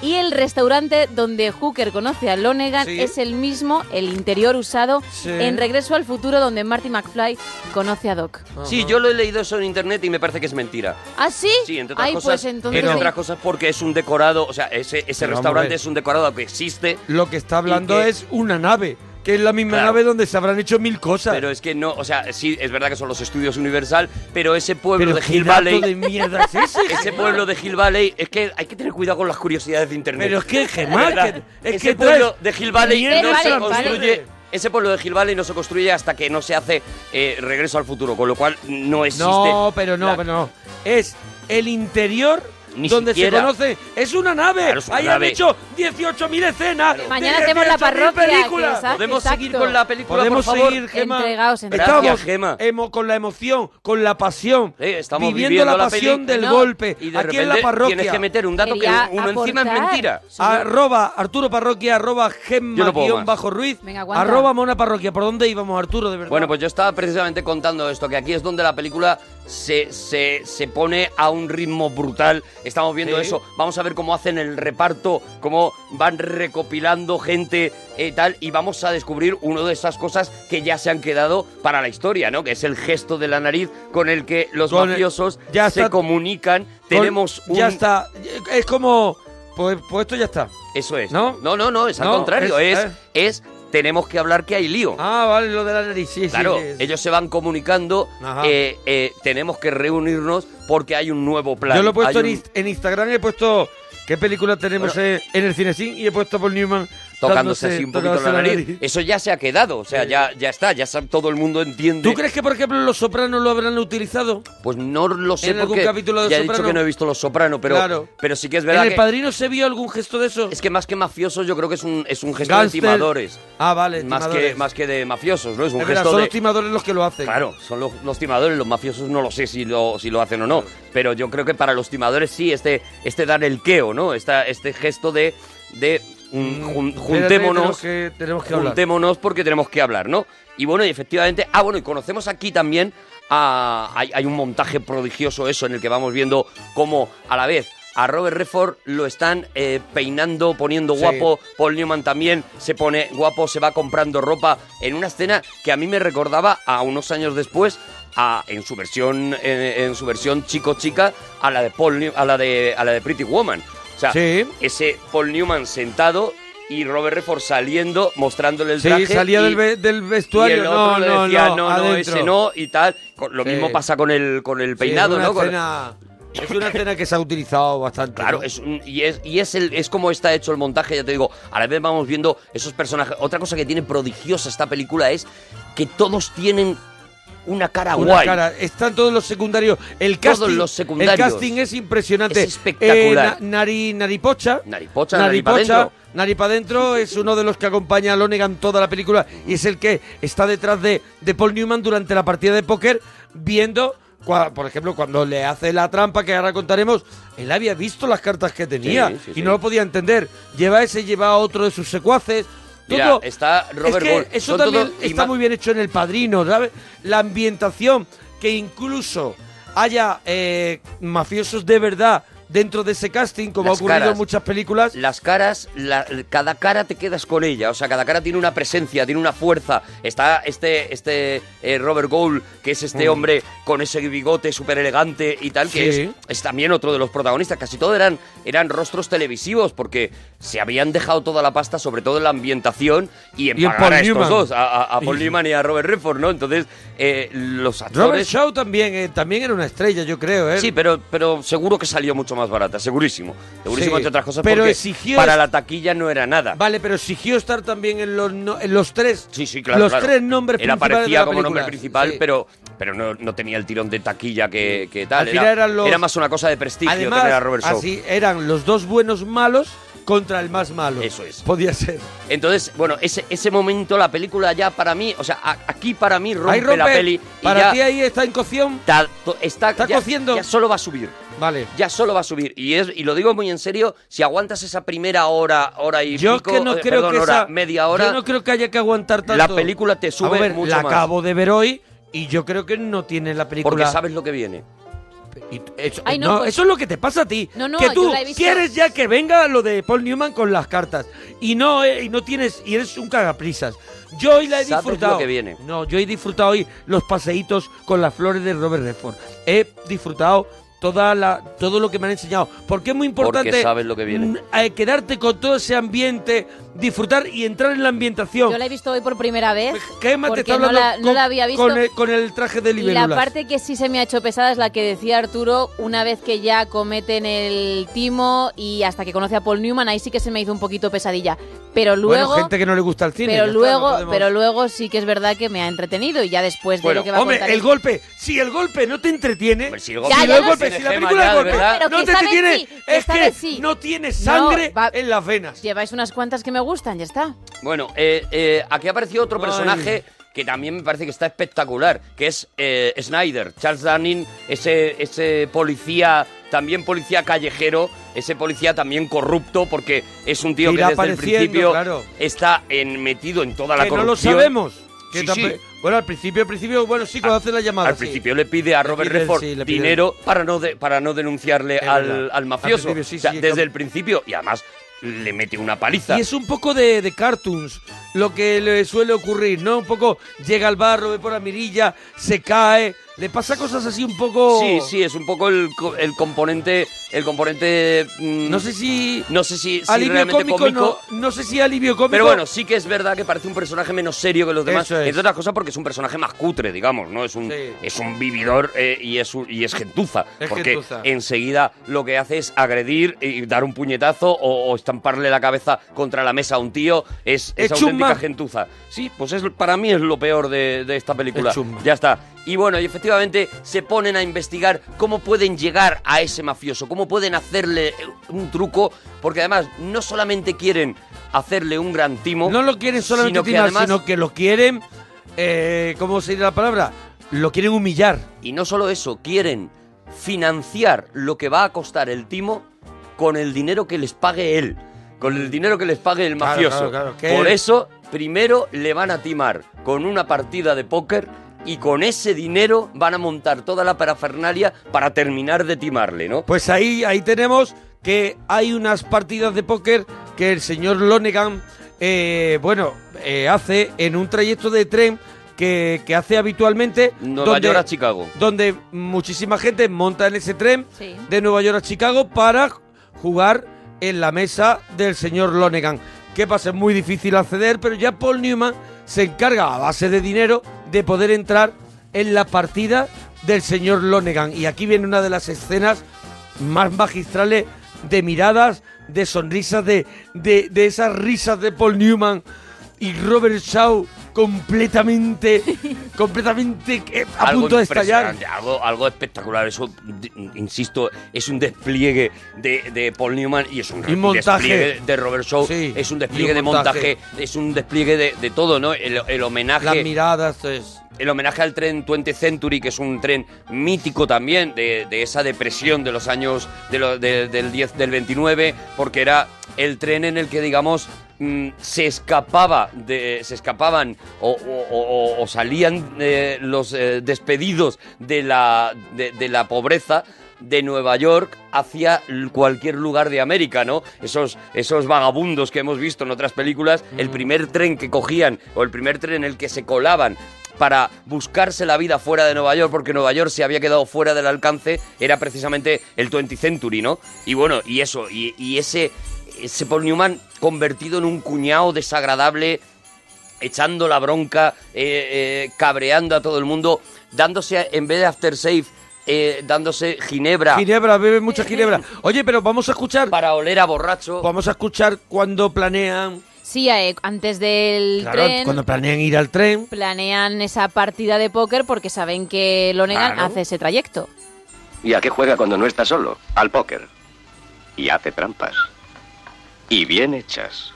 Y el restaurante donde Hooker conoce a Lonegan Sí. es el mismo, el interior usado Sí. en Regreso al Futuro, donde Marty McFly conoce a Doc. Sí, yo lo he leído eso en internet y me parece que es mentira. ¿Ah, sí? Sí, entre otras Ay, cosas. pues entonces... entre otras cosas porque es un decorado, o sea, ese, restaurante es un decorado que existe, Lo que está hablando que- es una nave, que es la misma Claro. nave donde se habrán hecho mil cosas. pero es que no, o sea, sí, es verdad que son los estudios Universal, pero ese pueblo Pero de ¿qué Hill Valley, de mierda es ese? ese pueblo de Hill Valley, es que hay que tener cuidado con las curiosidades de internet. Pero es que, Gemma, verdad, que- es ese que pueblo de Hill Valley no vale, se vale. construye. Ese pueblo de Hill Valley no se construye hasta que no se hace eh, regreso al futuro, con lo cual no existe. No, pero no, la- pero no. Es el interior Ni donde siquiera. se conoce. Es una nave. Claro, es una Ahí nave. han hecho 18.000 escenas. de Mañana hacemos la 18.000 parroquia, películas. que esa- ¿Podemos Exacto. seguir con la película, Podemos por favor? seguir, Gema. Entregaos, entregaos. Estamos Gema. emo- con la emoción, con la pasión. Sí, estamos viviendo, viviendo la la pasión del No. golpe. Y de aquí en la parroquia. tienes que meter un dato Quería que uno encima es mentira. Arroba Arturo Parroquia, arroba Gemma no guion bajo Ruiz, Venga, arroba Mona Parroquia. ¿Por dónde íbamos, Arturo, de verdad? Bueno, pues yo estaba precisamente contando esto, que aquí es donde la película se, se, se pone a un ritmo brutal. Estamos viendo Sí. eso. Vamos a ver cómo hacen el reparto, cómo van recopilando gente y tal. Y vamos a descubrir una de esas cosas que ya se han quedado para la historia, ¿no? Que es el gesto de la nariz con el que los Con el- mafiosos ya se está- comunican. Con- Tenemos un... Ya está. Es como... Pues, pues esto ya está. Eso es. ¿No? no, no, no, es al No, contrario. es- Es, eh. es tenemos que hablar que hay lío. Ah, vale, lo de la nariz, sí, sí, Claro, sí, sí. ellos se van comunicando, eh, eh, tenemos que reunirnos porque hay un nuevo plan. Yo lo he puesto en, un- Inst- en Instagram, he puesto qué película tenemos Bueno. en el Cinecin y he puesto Paul Newman tocándose así un poquito la nariz. Eso ya se ha quedado, o sea, ya, ya está, ya todo el mundo entiende. ¿Tú crees que, por ejemplo, Los Sopranos lo habrán utilizado? Pues no lo sé ¿En algún porque capítulo de ya he Soprano? dicho que no he visto Los Soprano, pero, Claro. pero sí que es ¿En verdad El que Padrino se vio algún gesto de eso? es que más que mafiosos yo creo que es un, es un gesto de timadores. Ah, vale, Más que, más que de mafiosos, ¿no? Es un Es verdad, gesto son de... los timadores los que lo hacen. Claro, son los, los timadores, los mafiosos no lo sé si lo, si lo hacen o no, pero yo creo que para los timadores sí, este, este dar el queo, ¿no? Esta, este gesto de, de mm, juntémonos, que, tenemos que hablar. juntémonos porque tenemos que hablar, ¿no? Y bueno, y efectivamente, ah, bueno, y conocemos aquí también, a, hay, hay un montaje prodigioso eso en el que vamos viendo cómo a la vez a Robert Redford lo están eh, peinando, poniendo Sí. guapo, Paul Newman también se pone guapo, se va comprando ropa en una escena que a mí me recordaba a unos años después a, en su versión en, en su versión chico chica a la de Paul a la de a la de Pretty Woman. O sea, Sí. ese Paul Newman sentado y Robert Redford saliendo mostrándole el Sí, traje salía y- del, ve- del y vestuario. el otro no, le no, decía, no, no, no, ese no, y tal. Lo Sí. mismo pasa con el, con el Sí, peinado, es una ¿no? Escena- es una escena que se ha utilizado bastante. Claro, ¿no? es, un- y, es, y es, el, es como está hecho el montaje, ya te digo. A la vez vamos viendo esos personajes. Otra cosa que tiene prodigiosa esta película es que todos tienen una cara Una guay. cara. Están todos los secundarios. El Todos casting, los secundarios. El casting es impresionante. Es espectacular. Eh, na- nari, naripocha. Naripocha, Naripocha. Nari pa' dentro es uno de los que acompaña a Lonegan toda la película y es el que está detrás de, de Paul Newman durante la partida de póker viendo, por ejemplo, cuando le hace la trampa que ahora contaremos, él había visto las cartas que tenía Sí, sí, y sí. no lo podía entender. Lleva ese, lleva a otro de sus secuaces. Mira, Todo- está Robert es que. Eso Son también está muy bien hecho en El Padrino, ¿sabes? La ambientación, que incluso haya eh, mafiosos de verdad dentro de ese casting, como Las ha ocurrido caras. en muchas películas. Las caras, la- cada cara te quedas con ella, o sea, cada cara tiene una presencia, tiene una fuerza. Está este, este eh, Robert Gould, que es este Mm. hombre con ese bigote súper elegante y tal, que Sí. es, es también otro de los protagonistas. Casi todo eran, eran rostros televisivos, porque se habían dejado toda la pasta, sobre todo en la ambientación y en Y pagar Paul a estos Newman. dos, a, a- Paul Y- Newman y a Robert Redford, ¿no? Entonces, eh, los Robert actores... Shaw también, eh, también era una estrella, yo creo, ¿eh? Sí, pero, pero seguro que salió mucho más barata, segurísimo. Segurísimo, Sí, entre otras cosas, pero porque exigió para la taquilla no era nada. Vale, pero exigió estar también en los, no- en los tres. Sí, sí, claro. Los claro. tres nombres Él principales de aparecía la como nombre película. principal, Sí. pero, pero no, no tenía el tirón de taquilla que, que tal. Al final era, eran los- era más una cosa de prestigio Además, tener a Robert Shaw. así eran los dos buenos malos contra el más malo. Eso es. Podía ser. Entonces, bueno, ese, ese momento, la película ya para mí, o sea, a- aquí para mí rompe, rompe. la peli. y Para ya ti ahí está en cocción. ta- to- está, ¿Está ya, cociendo? ya solo va a subir. Vale. Ya solo va a subir. Y es y lo digo muy en serio, si aguantas esa primera hora, hora y Yo es pico, que no eh, creo perdón, que hora, esa, media hora, Yo no creo que haya que aguantar tanto. la película te sube Vamos a ver, mucho la más. acabo de ver hoy y yo creo que no tiene la película. porque sabes lo que viene. Y eso, Ay, no, no, pues- eso es lo que te pasa a ti. No, no, que tú quieres ya que venga lo de Paul Newman con las cartas. Y no, eh, y no tienes, y eres un cagaprisas. Yo hoy la he Sabes disfrutado. lo que viene. No, yo he disfrutado hoy los paseitos con las flores de Robert Redford. He disfrutado toda la, todo lo que me han enseñado. Porque es muy importante Porque sabes lo que viene. eh, quedarte con todo ese ambiente, disfrutar y entrar en la ambientación. Yo la he visto hoy por primera vez. ¿Qué más te porque está no hablando la, no con, la había visto. con el, con el traje de Y libélulas? la parte que sí se me ha hecho pesada es la que decía Arturo, una vez que ya cometen el timo y hasta que conoce a Paul Newman, ahí sí que se me hizo un poquito pesadilla. Pero luego, bueno, gente que no le gusta el cine. pero ya está, luego, no podemos- pero luego sí que es verdad que me ha entretenido y ya después de Bueno, lo que va a Hombre, contar el él- golpe, si el golpe no te entretiene, Hombre, si el ya lo golpe, sé. si la Gema, película ya, de de golpe verdad. Pero no te sí, que es que sí. no tienes sangre va- en las venas. Lleváis unas cuantas que me gustan, ya está. Bueno, eh, eh, aquí apareció otro Ay. personaje que también me parece que está espectacular, que es eh, Snyder, Charles Dunning, ese, ese policía, también policía callejero, ese policía también corrupto, porque es un tío Irá que desde el principio claro. está en- metido en toda la que no corrupción. lo sabemos. Sí, sí. Bueno, al principio, al principio, bueno, sí, cuando hace la llamada. Al sí. principio le pide a Robert pide, Redford pide- dinero para no de- para no denunciarle al, al mafioso. Al O sea, desde el principio y además le mete una paliza. Y es un poco de, de cartoons lo que le suele ocurrir, ¿no? Un poco llega al barro, ve por la mirilla, se cae, le pasa cosas así un poco... Sí, sí, es un poco el, co- el componente el componente mm, No sé si... no sé si, si alivio realmente cómico, cómico, No, no sé si alivio cómico... Pero bueno, sí que es verdad que parece un personaje menos serio que los demás. Eso es. Entre otras cosas porque es un personaje más cutre, digamos, ¿no? Es un, Sí. es un vividor eh, y, es un- y es gentuza. Es porque gentuza. enseguida lo que hace es agredir y dar un puñetazo o, o estamparle la cabeza contra la mesa a un tío. Es, es. Auténtica gentuza. Sí, pues es, para mí es lo peor de, de esta película. Ya está. Y bueno, y efectivamente se ponen a investigar cómo pueden llegar a ese mafioso, cómo pueden hacerle un truco, porque además no solamente quieren hacerle un gran timo, No lo quieren solamente sino que además- sino que lo quieren... Eh, ¿Cómo sería la palabra? Lo quieren humillar. Y no solo eso, quieren financiar lo que va a costar el timo con el dinero que les pague él, con el dinero que les pague el Claro, mafioso. claro, claro, que Por eso, primero le van a timar con una partida de póker y con ese dinero van a montar toda la parafernalia para terminar de timarle, ¿no? Pues ahí, ahí tenemos que hay unas partidas de póker que el señor Lonegan, eh, bueno, eh, hace en un trayecto de tren que, que hace habitualmente. Nueva York a Chicago. Donde muchísima gente monta en ese tren Sí. de Nueva York a Chicago para jugar en la mesa del señor Lonegan. ¿Qué pasa? Es muy difícil acceder, pero ya Paul Newman se encarga a base de dinero de poder entrar en la partida del señor Lonegan. Y aquí viene una de las escenas más magistrales de miradas, de sonrisas, de, de, de esas risas de Paul Newman y Robert Shaw completamente, completamente eh, a Algo punto de estallar. impresionante, Algo, algo espectacular. Eso, insisto, es un despliegue de, de Paul Newman y es un Y montaje. despliegue de Robert Shaw. Sí, es un despliegue un de montaje. montaje. es un despliegue de, de todo, ¿no? El, el homenaje. Las miradas es... el homenaje al tren 20th Century, que es un tren mítico también de, de esa depresión de los años de lo- de- del 10 del 29, porque era el tren en el que, digamos, mm, se escapaba de, se escapaban o, o- o- o salían eh, los eh, despedidos de la, de, de la pobreza de Nueva York hacia cualquier lugar de América, ¿no? Esos, esos vagabundos que hemos visto en otras películas, el primer tren que cogían o el primer tren en el que se colaban para buscarse la vida fuera de Nueva York, porque Nueva York se había quedado fuera del alcance, era precisamente el 20th Century, ¿no? Y bueno, y eso, y, y ese, ese Paul Newman convertido en un cuñado desagradable, echando la bronca, eh, eh, cabreando a todo el mundo, dándose, en vez de aftershave, eh, dándose ginebra Ginebra, bebe mucha ginebra. Oye, pero vamos a escuchar, para oler a borracho. vamos a escuchar cuando planean, Sí, eh, antes del claro, tren cuando planean ir al tren. planean esa partida de póker porque saben que Lonegan Claro. hace ese trayecto. ¿Y a qué juega cuando no está solo? Al póker. Y hace trampas. Y bien hechas.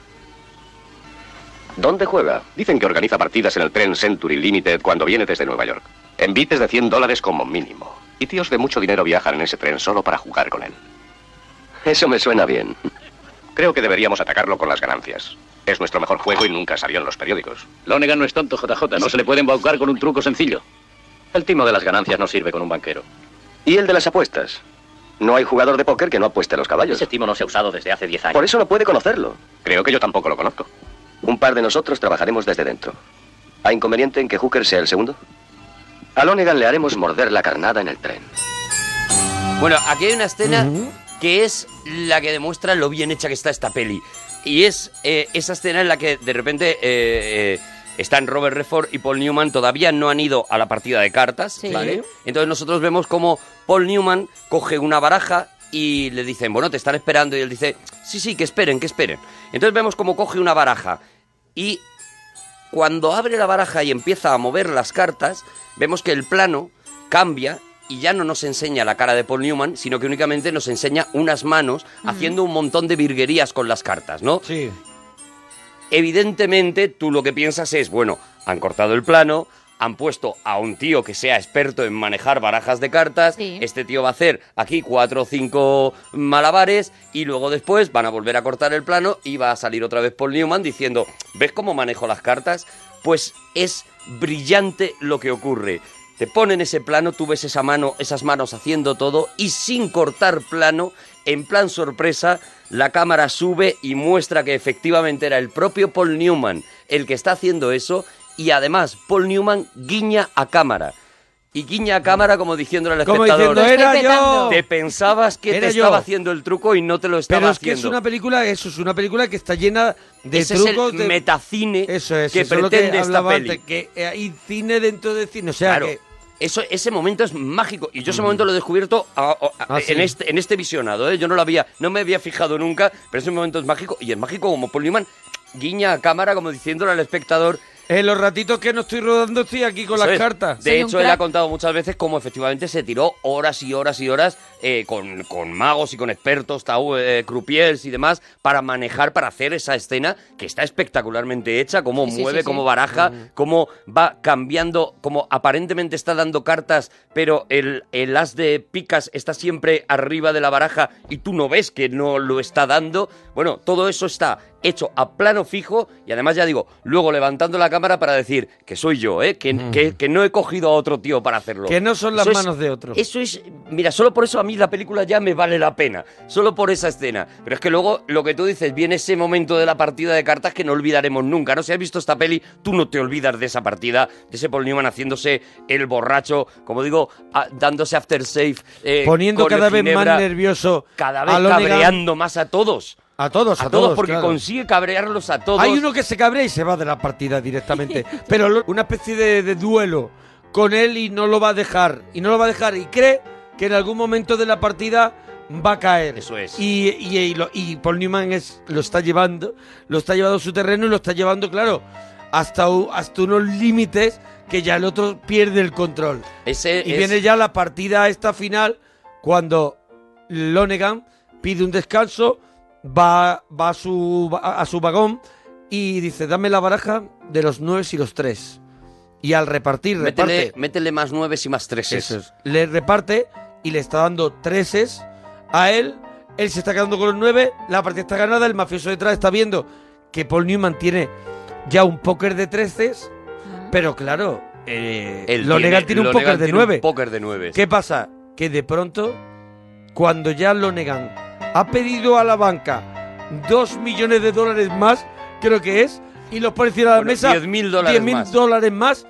¿Dónde juega? Dicen que organiza partidas en el tren Century Limited cuando viene desde Nueva York. Envites de 100 dólares como mínimo. Y tíos de mucho dinero viajan en ese tren solo para jugar con él. Eso me suena bien. Creo que deberíamos atacarlo con las ganancias. Es nuestro mejor juego y nunca salió en los periódicos. Lonegan no es tonto, JJ. No se le puede embaucar con un truco sencillo. El timo de las ganancias no sirve con un banquero. ¿Y el de las apuestas? No hay jugador de póker que no apueste a los caballos. Ese timo no se ha usado desde hace 10 años. Por eso no puede conocerlo. Creo que yo tampoco lo conozco. Un par de nosotros trabajaremos desde dentro. ¿Hay inconveniente en que Hooker sea el segundo? A Lonegan le haremos morder la carnada en el tren. Bueno, aquí hay una escena que es la que demuestra lo bien hecha que está esta peli. Y es eh, esa escena en la que de repente eh, eh, están Robert Redford y Paul Newman, todavía no han ido a la partida de cartas, Sí. ¿vale? Entonces nosotros vemos como Paul Newman coge una baraja y le dicen, bueno, te están esperando. Y él dice, sí, sí, que esperen, que esperen. Entonces vemos como coge una baraja y cuando abre la baraja y empieza a mover las cartas, vemos que el plano cambia y ya no nos enseña la cara de Paul Newman, sino que únicamente nos enseña unas manos haciendo un montón de virguerías con las cartas, ¿no? Sí. Evidentemente, tú lo que piensas es, bueno, han cortado el plano, han puesto a un tío que sea experto en manejar barajas de cartas, Sí. este tío va a hacer aquí cuatro o cinco malabares y luego después van a volver a cortar el plano y va a salir otra vez Paul Newman diciendo, ¿ves cómo manejo las cartas? Pues es brillante lo que ocurre. Te ponen ese plano, tú ves esa mano, esas manos haciendo todo y sin cortar plano, en plan sorpresa, la cámara sube y muestra que efectivamente era el propio Paul Newman el que está haciendo eso y además Paul Newman guiña a cámara. Y guiña a cámara como diciéndole al Como espectador, diciendo, era yo. te pensabas que Era te yo. estaba haciendo el truco y no te lo estaba Pero es que es una película, eso es una película que está llena de Ese trucos. es de- el metacine Eso es, que eso es lo pretende que esta peli. antes, que hay cine dentro de cine, o sea Claro, que eso, ese momento es mágico. Y yo ese momento lo he descubierto a- a- a- Ah, sí. en, este, en este visionado. ¿eh? Yo no lo había, no me había fijado nunca, pero ese momento es mágico. Y es mágico como Paul Newman guiña a cámara como diciéndole al espectador. en los ratitos que no estoy rodando estoy aquí con Eso las es. cartas. De Soy un hecho, él crack. ha contado muchas veces cómo efectivamente se tiró horas y horas y horas eh, con, con magos y con expertos, tau, eh, croupiers y demás, para manejar, para hacer esa escena que está espectacularmente hecha, cómo Sí, mueve, sí, sí. cómo baraja, cómo va cambiando, como aparentemente está dando cartas, pero el, el as de picas está siempre arriba de la baraja y tú no ves que no lo está dando. Bueno, todo eso está hecho a plano fijo y además ya digo, luego levantando la cámara para decir que soy yo, ¿eh? que, que, que no he cogido a otro tío para hacerlo. Que no son las Eso es- manos de otro. Eso es, mira, solo por eso a mí la película ya me vale la pena, solo por esa escena. Pero es que luego lo que tú dices, viene ese momento de la partida de cartas que no olvidaremos nunca, ¿no? Si has visto esta peli, tú no te olvidas de esa partida, de ese Paul Newman haciéndose el borracho, como digo, a- dándose aftershave. eh, Poniendo cada vez más nervioso Cada vez cabreando más a todos. A todos, a, A todos, porque claro. consigue cabrearlos a todos. Hay uno que se cabrea y se va de la partida directamente. Pero lo- una especie de, de duelo con él y no lo va a dejar. Y no lo va a dejar. Y cree que en algún momento de la partida va a caer. Eso es. Y, y, y lo- y Paul Newman es, lo está llevando, lo está llevando a su terreno y lo está llevando, claro, hasta, hasta unos límites que ya el otro pierde el control. Ese Y es- viene ya la partida esta final cuando Lonegan pide un descanso, va, va a, su, a su vagón y dice, dame la baraja de los nueve y los tres. Y al repartir, Métele, reparte, métele más nueves y más treses. Eso es. le reparte y le está dando treses a él. Él se está quedando con los nueve, la partida está ganada, el mafioso detrás está viendo que Paul Newman tiene ya un póker de treces, pero claro, eh, Él Lonegan tiene, un Lonegan póker de tiene un nueve. póker de nueves. ¿Qué pasa? Que de pronto, cuando ya Lonegan ha pedido a la banca dos millones de dólares más, creo que es, y los pone encima de la Bueno, mesa, 10.000 dólares 10.000 más. dólares más,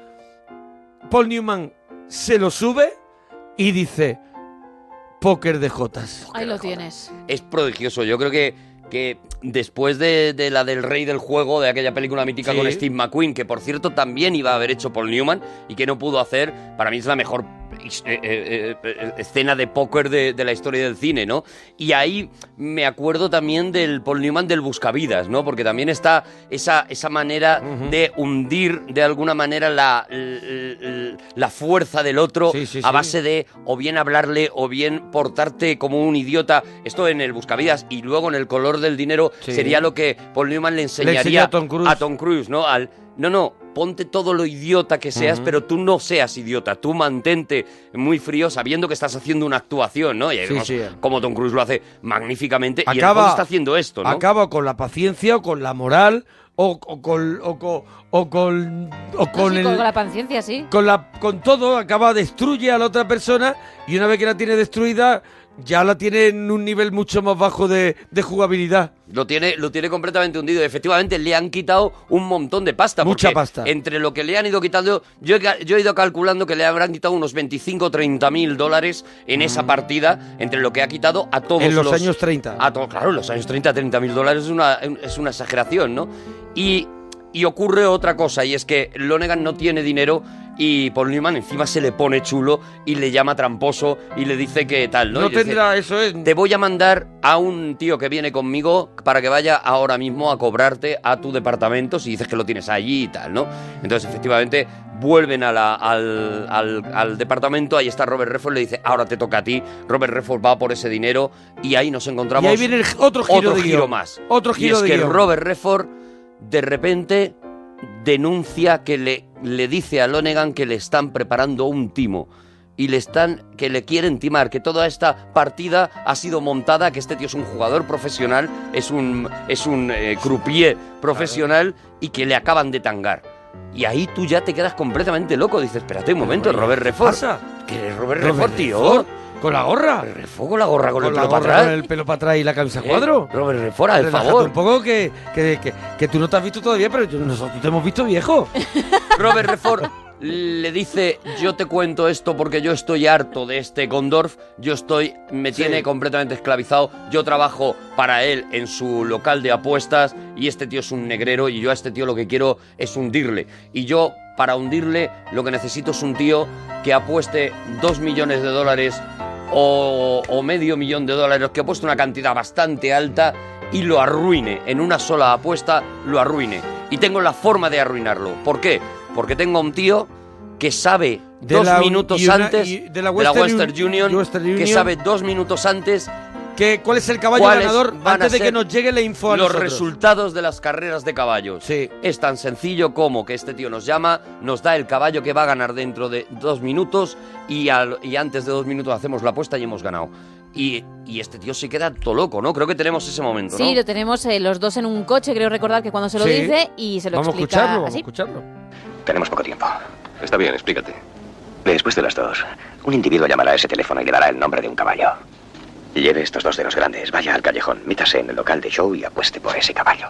Paul Newman se lo sube y dice, póker de Jotas. Ahí lo tienes. es prodigioso. Yo creo que, que después de, de la del Rey del Juego, de aquella película mítica Sí. con Steve McQueen, que por cierto también iba a haber hecho Paul Newman y que no pudo hacer, para mí es la mejor eh, eh, eh, escena de póker de, de la historia del cine, ¿no? Y ahí me acuerdo también del Paul Newman del Buscavidas, ¿no? Porque también está esa, esa manera de hundir de alguna manera la, la fuerza del otro Sí, sí, a sí. base de o bien hablarle o bien portarte como un idiota. Esto en el Buscavidas y luego en el color del dinero sería lo que Paul Newman le enseñaría enseñó a Tom Cruise. a Tom Cruise, ¿no? Al no, no, ponte todo lo idiota que seas, pero tú no seas idiota. Tú mantente muy frío sabiendo que estás haciendo una actuación, ¿no? Y vemos sí. como Tom Cruise lo hace magníficamente y en el Acaba- fondo está haciendo esto, ¿no? Acaba con la paciencia o con la moral o, o con... O con, o con, o con sí, el, con la paciencia, sí. con la con todo acaba destruye a la otra persona y una vez que la tiene destruida ya la tiene en un nivel mucho más bajo de, de jugabilidad. Lo tiene, lo tiene completamente hundido. Efectivamente, le han quitado un montón de pasta. Mucha pasta. Entre lo que le han ido quitando, yo he, yo he ido calculando que le habrán quitado unos 25 o 30 mil dólares en esa partida, entre lo que ha quitado a todos Mm. En los años 30. A to- claro, en los años 30, 30 mil dólares es una, es una exageración, ¿no? Y, y ocurre otra cosa, y es que Lonegan no tiene dinero y Paul Newman encima se le pone chulo y le llama tramposo y le dice que tal, ¿no? No, Y dice, tendrá, eso es. te voy a mandar a un tío que viene conmigo para que vaya ahora mismo a cobrarte a tu departamento si dices que lo tienes allí y tal, ¿no? Entonces, efectivamente, vuelven a la- al, al- al departamento, ahí está Robert Redford, le dice, ahora te toca a ti. Robert Redford va por ese dinero y ahí nos encontramos Y ahí viene el- otro giro de guion. más. Otro y giro es de que guion. Robert Redford de repente denuncia que le, le dice a Lonegan que le están preparando un timo y le están que le quieren timar, que toda esta partida ha sido montada, que este tío es un jugador profesional, es un es un eh, croupier profesional y que le acaban de tangar. Y ahí tú ya te quedas completamente loco. Dices, espérate un momento, Robert ¿Qué Redford. pasa? ¿Qué es Robert Robert tío? Con la gorra. Redford con la gorra, con, Con el pelo para atrás. con el pelo para atrás y la camisa ¿Eh? cuadro. Robert Redford, al Relájate favor. un poco que, que, que, que tú no te has visto todavía, pero yo- nosotros te hemos visto viejo. Robert Redford le dice, yo te cuento esto porque yo estoy harto de este Gondorf, yo estoy, me Sí. tiene completamente esclavizado, yo trabajo para él en su local de apuestas y este tío es un negrero y yo a este tío lo que quiero es hundirle. Y yo, para hundirle, lo que necesito es un tío que apueste dos millones de dólares o, o medio millón de dólares, que apueste una cantidad bastante alta y lo arruine. En una sola apuesta lo arruine. Y tengo la forma de arruinarlo. ¿Por qué? Porque tengo a un tío que sabe De dos la- minutos y una- antes y de la Western Union, Western que sabe dos minutos antes ¿Qué, ¿Cuál es el caballo ganador antes de que nos llegue la info a los nosotros? resultados de las carreras de caballos. Sí. Es tan sencillo como que este tío nos llama, nos da el caballo que va a ganar dentro de dos minutos y, al- y antes de dos minutos hacemos la apuesta y hemos ganado. Y, y este tío se queda todo loco, ¿no? Creo que tenemos ese momento, Sí, ¿no? lo tenemos eh, los dos en un coche, creo recordar que cuando se lo Sí. dice y se lo Vamos a escucharlo, vamos a así. escucharlo. Tenemos poco tiempo. Está bien, explícate. Después de las dos, un individuo llamará a ese teléfono y le dará el nombre de un caballo. Lleve estos dos dedos grandes, vaya al callejón, mítase en el local de show y apueste por ese caballo.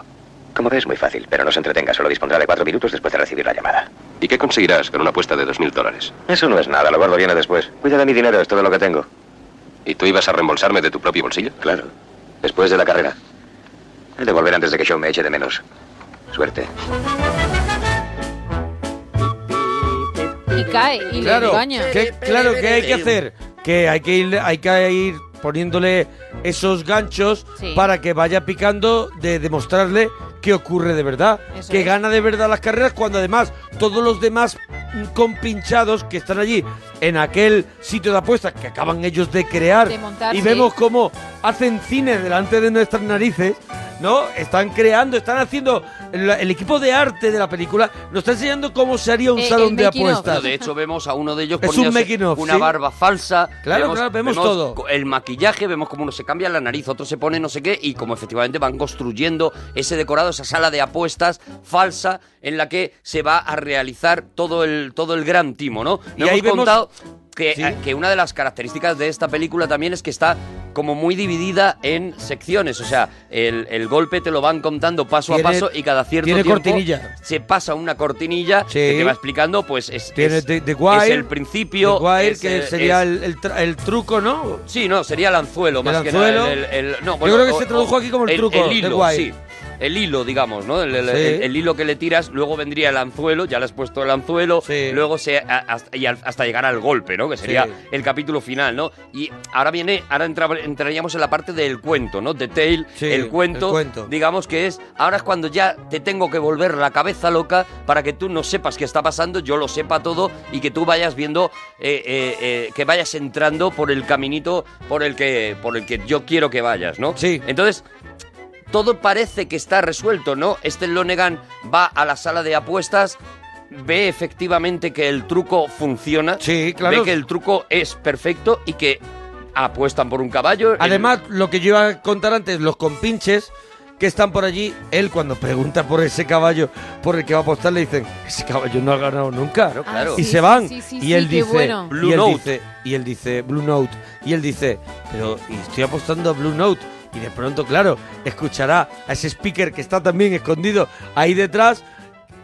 Como ves, muy fácil, pero no se entretenga, solo dispondrá de cuatro minutos después de recibir la llamada. ¿Y qué conseguirás con una apuesta de dos mil dólares? Eso no es nada, lo guardo viene después. Cuida de mi dinero, es todo lo que tengo. ¿Y tú ibas a reembolsarme de tu propio bolsillo? Claro. Después de la carrera. He de volver antes de que Show me eche de menos. Suerte. Y cae y Claro, le engaña. que, claro, ¿qué hay que hacer? Que hay que ir, hay que ir poniéndole esos ganchos Sí. para que vaya picando de demostrarle qué ocurre de verdad. Eso que es. gana de verdad las carreras cuando además todos los demás mm, compinchados que están allí en aquel sitio de apuestas que acaban ellos de crear De montar, y sí. vemos cómo hacen cine delante de nuestras narices, ¿no? Están creando, están haciendo el, el equipo de arte de la película nos está enseñando cómo se haría un Eh, salón de apuestas. Bueno, de hecho, vemos a uno de ellos Es poniéndose una ¿sí? barba falsa. Claro, claro, vemos todo. El maquillaje, vemos como uno se cambia la nariz, otro se pone no sé qué, y como efectivamente van construyendo ese decorado, esa sala de apuestas falsa en la que se va a realizar todo el, todo el gran timo, ¿no? Y No ahí hemos vemos- contado que, Sí. eh, que una de las características de esta película también es que está como muy dividida en secciones. O sea, el, el golpe te lo van contando paso Tiene- a paso y cada cierto tiene tiempo cortinilla. se pasa una cortinilla Sí. que te va explicando, pues es, Tiene es- The, The Wire, es el principio. The Wire, es, que eh, sería el, el el truco, ¿no? Sí, no, sería el anzuelo, El más anzuelo. que nada. No, Yo bueno, creo que o- se tradujo aquí como el truco, El, The hilo, Wire. sí. El hilo, digamos, ¿no? El, el- Sí. el- el hilo que le tiras, luego vendría el anzuelo, ya le has puesto el anzuelo, Sí. luego se, a- hasta, y al- hasta llegar al golpe, ¿no? Que sería Sí. el capítulo final, ¿no? Y ahora viene, ahora entra- entraríamos en la parte del cuento, ¿no? The Tale, el cuento, el cuento. digamos que es, ahora es cuando ya te tengo que volver la cabeza loca para que tú no sepas qué está pasando, yo lo sepa todo y que tú vayas viendo, eh, eh, eh, que vayas entrando por el caminito por el que, por el que yo quiero que vayas, ¿no? Sí. Entonces, todo parece que está resuelto, ¿no? Este Lonegan va a la sala de apuestas, ve efectivamente que el truco funciona, Sí, claro. ve que el truco es perfecto y que apuestan por un caballo. el- Además, lo que yo iba a contar antes, los compinches que están por allí, él cuando pregunta por ese caballo por el que va a apostar, le dicen, ese caballo no ha ganado nunca. Claro, claro. Y sí, se van. sí, sí, y él dice, bueno. Blue y él Note. dice, y él dice, Blue Note. Y él dice, pero y estoy apostando a Blue Note. Y de pronto, claro, escuchará a ese speaker que está también escondido ahí detrás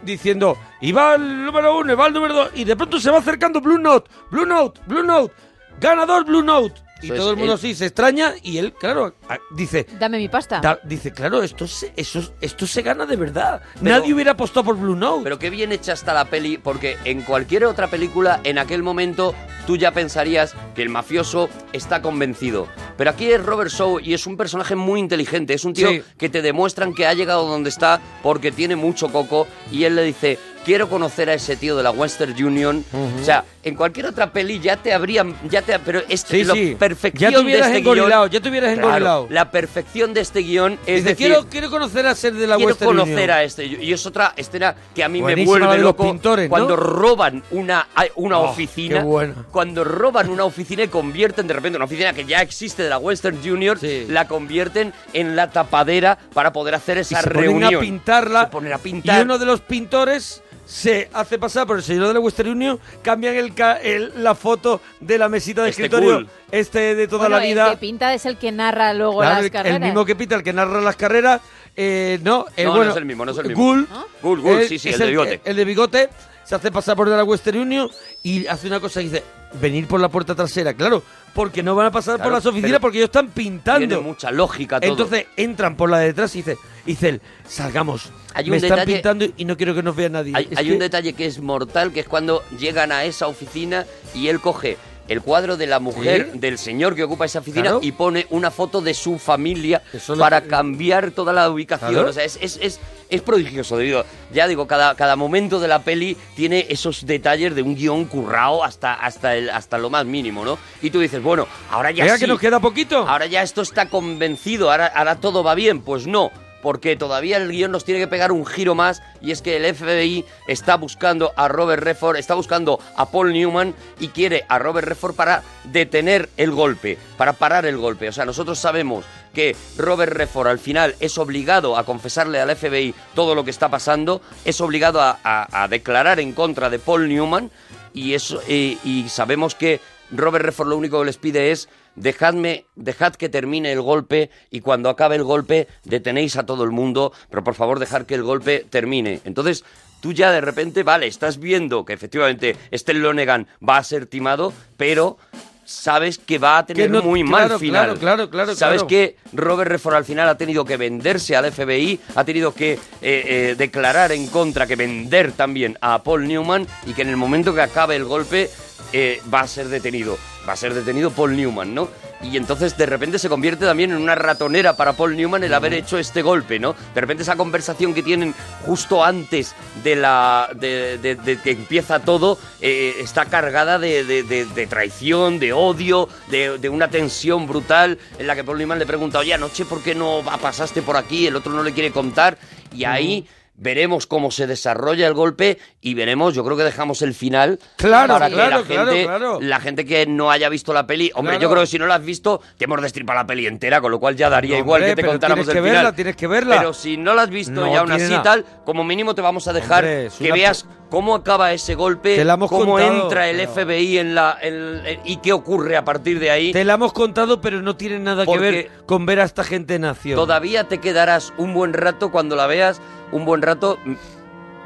diciendo, y va el número uno, y va el número dos, y de pronto se va acercando Blue Note, Blue Note, Blue Note, ganador Blue Note. Y Eso es, todo el mundo él- así se extraña y él, claro, dice, Dame mi pasta. da- dice, claro, esto se, eso, esto se gana de verdad. Pero- Nadie hubiera apostado por Blue Note. Pero qué bien hecha está la peli, porque en cualquier otra película, en aquel momento, tú ya pensarías que el mafioso está convencido. Pero aquí es Robert Shaw y es un personaje muy inteligente. Es un tío Sí. que te demuestran que ha llegado donde está porque tiene mucho coco. Y él le dice, quiero conocer a ese tío de la Western Union. O sea, en cualquier otra peli ya te habrían... Ya te, pero es Sí, la sí. perfección Ya te hubieras de este engorilado, guión- ya te hubieras Claro, la perfección de este guion es dice, decir, quiero, quiero conocer a ser de la quiero Western conocer Union. a este. Y es otra escena que a mí me vuelve de los loco. pintores, ¿no? Cuando roban una, una Oh, oficina. Cuando roban una oficina y convierten de repente una oficina que ya existe de la Western Junior, Sí. la convierten en la tapadera para poder hacer y esa se ponen reunión. a pintarla. Se ponen a pintar. Y uno de los pintores se hace pasar por el señor de la Western Union, cambian el, ca- el- la foto de la mesita de Este escritorio, cool. este de toda Bueno, la vida. El que pinta es el que narra luego Claro, las el, carreras. el mismo que pita, el que narra las carreras. eh, no, eh, No, no bueno, es el mismo, no es el mismo. Gull, Gull, Gull, eh, sí, sí, el de bigote. El de bigote se hace pasar por de la Western Union y hace una cosa y dice, venir por la puerta trasera, claro, porque no van a pasar por las oficinas porque ellos están pintando. Tiene mucha lógica todo. Entonces entran por la de detrás y dice, dice, salgamos, Hay me están pintando y no quiero que nos vea nadie. Hay, Es hay que- un detalle que es mortal, que es cuando llegan a esa oficina y él coge el cuadro de la mujer Sí. del señor que ocupa esa oficina Claro. y pone una foto de su familia Eso lo- para cambiar toda la ubicación. Claro. O sea, es, es, es, es prodigioso. Digo, ya digo, cada, cada momento de la peli tiene esos detalles de un guion currado hasta, hasta, el, hasta lo más mínimo, ¿no? Y tú dices, bueno, ahora ya sí. que nos queda poquito. Ahora ya esto está convencido, ahora, ahora todo va bien. Pues no, porque todavía el guion nos tiene que pegar un giro más y es que el FBI está buscando a Robert Redford, está buscando a Paul Newman y quiere a Robert Redford para detener el golpe, para parar el golpe. O sea, nosotros sabemos que Robert Redford al final es obligado a confesarle al FBI todo lo que está pasando, es obligado a, declarar en contra de Paul Newman y, eso, y, y sabemos que Robert Redford lo único que les pide es dejadme, dejad que termine el golpe y cuando acabe el golpe detenéis a todo el mundo, pero por favor dejad que el golpe termine. Entonces tú ya de repente, vale, estás viendo que efectivamente este Lonegan va a ser timado, pero sabes que va a tener no- muy claro, mal final. claro, claro, claro, Sabes claro. que Robert Redford al final ha tenido que venderse al FBI, ha tenido que eh, eh, declarar en contra, que vender también a Paul Newman y que en el momento que acabe el golpe eh, va a ser detenido. Va a ser detenido Paul Newman, ¿no? Y entonces de repente se convierte también en una ratonera para Paul Newman el haber hecho este golpe, ¿no? De repente esa conversación que tienen justo antes de la de, de- que empieza todo eh, está cargada de, de- traición, de odio, de una tensión brutal en la que Paul Newman le pregunta, oye, anoche ¿por qué no pasaste por aquí? El otro no le quiere contar y ahí... Veremos cómo se desarrolla el golpe y veremos, yo creo que dejamos el final Claro, para que claro, la gente, claro. la gente que no haya visto la peli, hombre, yo creo que si no la has visto, te hemos destripado la peli entera, con lo cual ya daría No, igual hombre, que te contáramos tienes el que final. verla, tienes que verla. Pero si no la has visto No y aún así nada. tal, como mínimo te vamos a dejar Hombre, que veas cómo acaba ese golpe, Te la hemos cómo contado, entra el pero- FBI en la en- en- y qué ocurre a partir de ahí. Te la hemos contado, pero no tiene nada que ver con ver a esta gente en acción. Todavía te quedarás un buen rato cuando la veas, un buen rato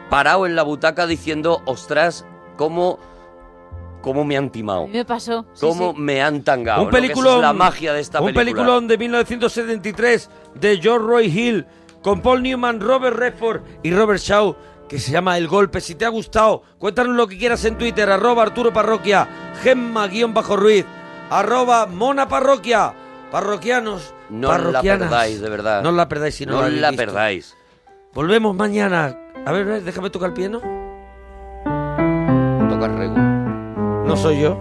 parado en la butaca diciendo, ostras, cómo, cómo me han timado. Me pasó. sí, ¿Cómo sí. me han tangado? un ¿no? Que esa peliculón, es la magia de esta un película. peliculón de 1973 de George Roy Hill con Paul Newman, Robert Redford y Robert Shaw que se llama El Golpe. Si te ha gustado, cuéntanos lo que quieras en Twitter, arroba Arturo Parroquia, Gemma-Ruiz, arroba Mona Parroquia, parroquianos, No la perdáis, de verdad. No la perdáis si no, No la habéis la visto. perdáis. Volvemos mañana. A ver, a ver, déjame tocar el piano. Toca el regu. No soy yo.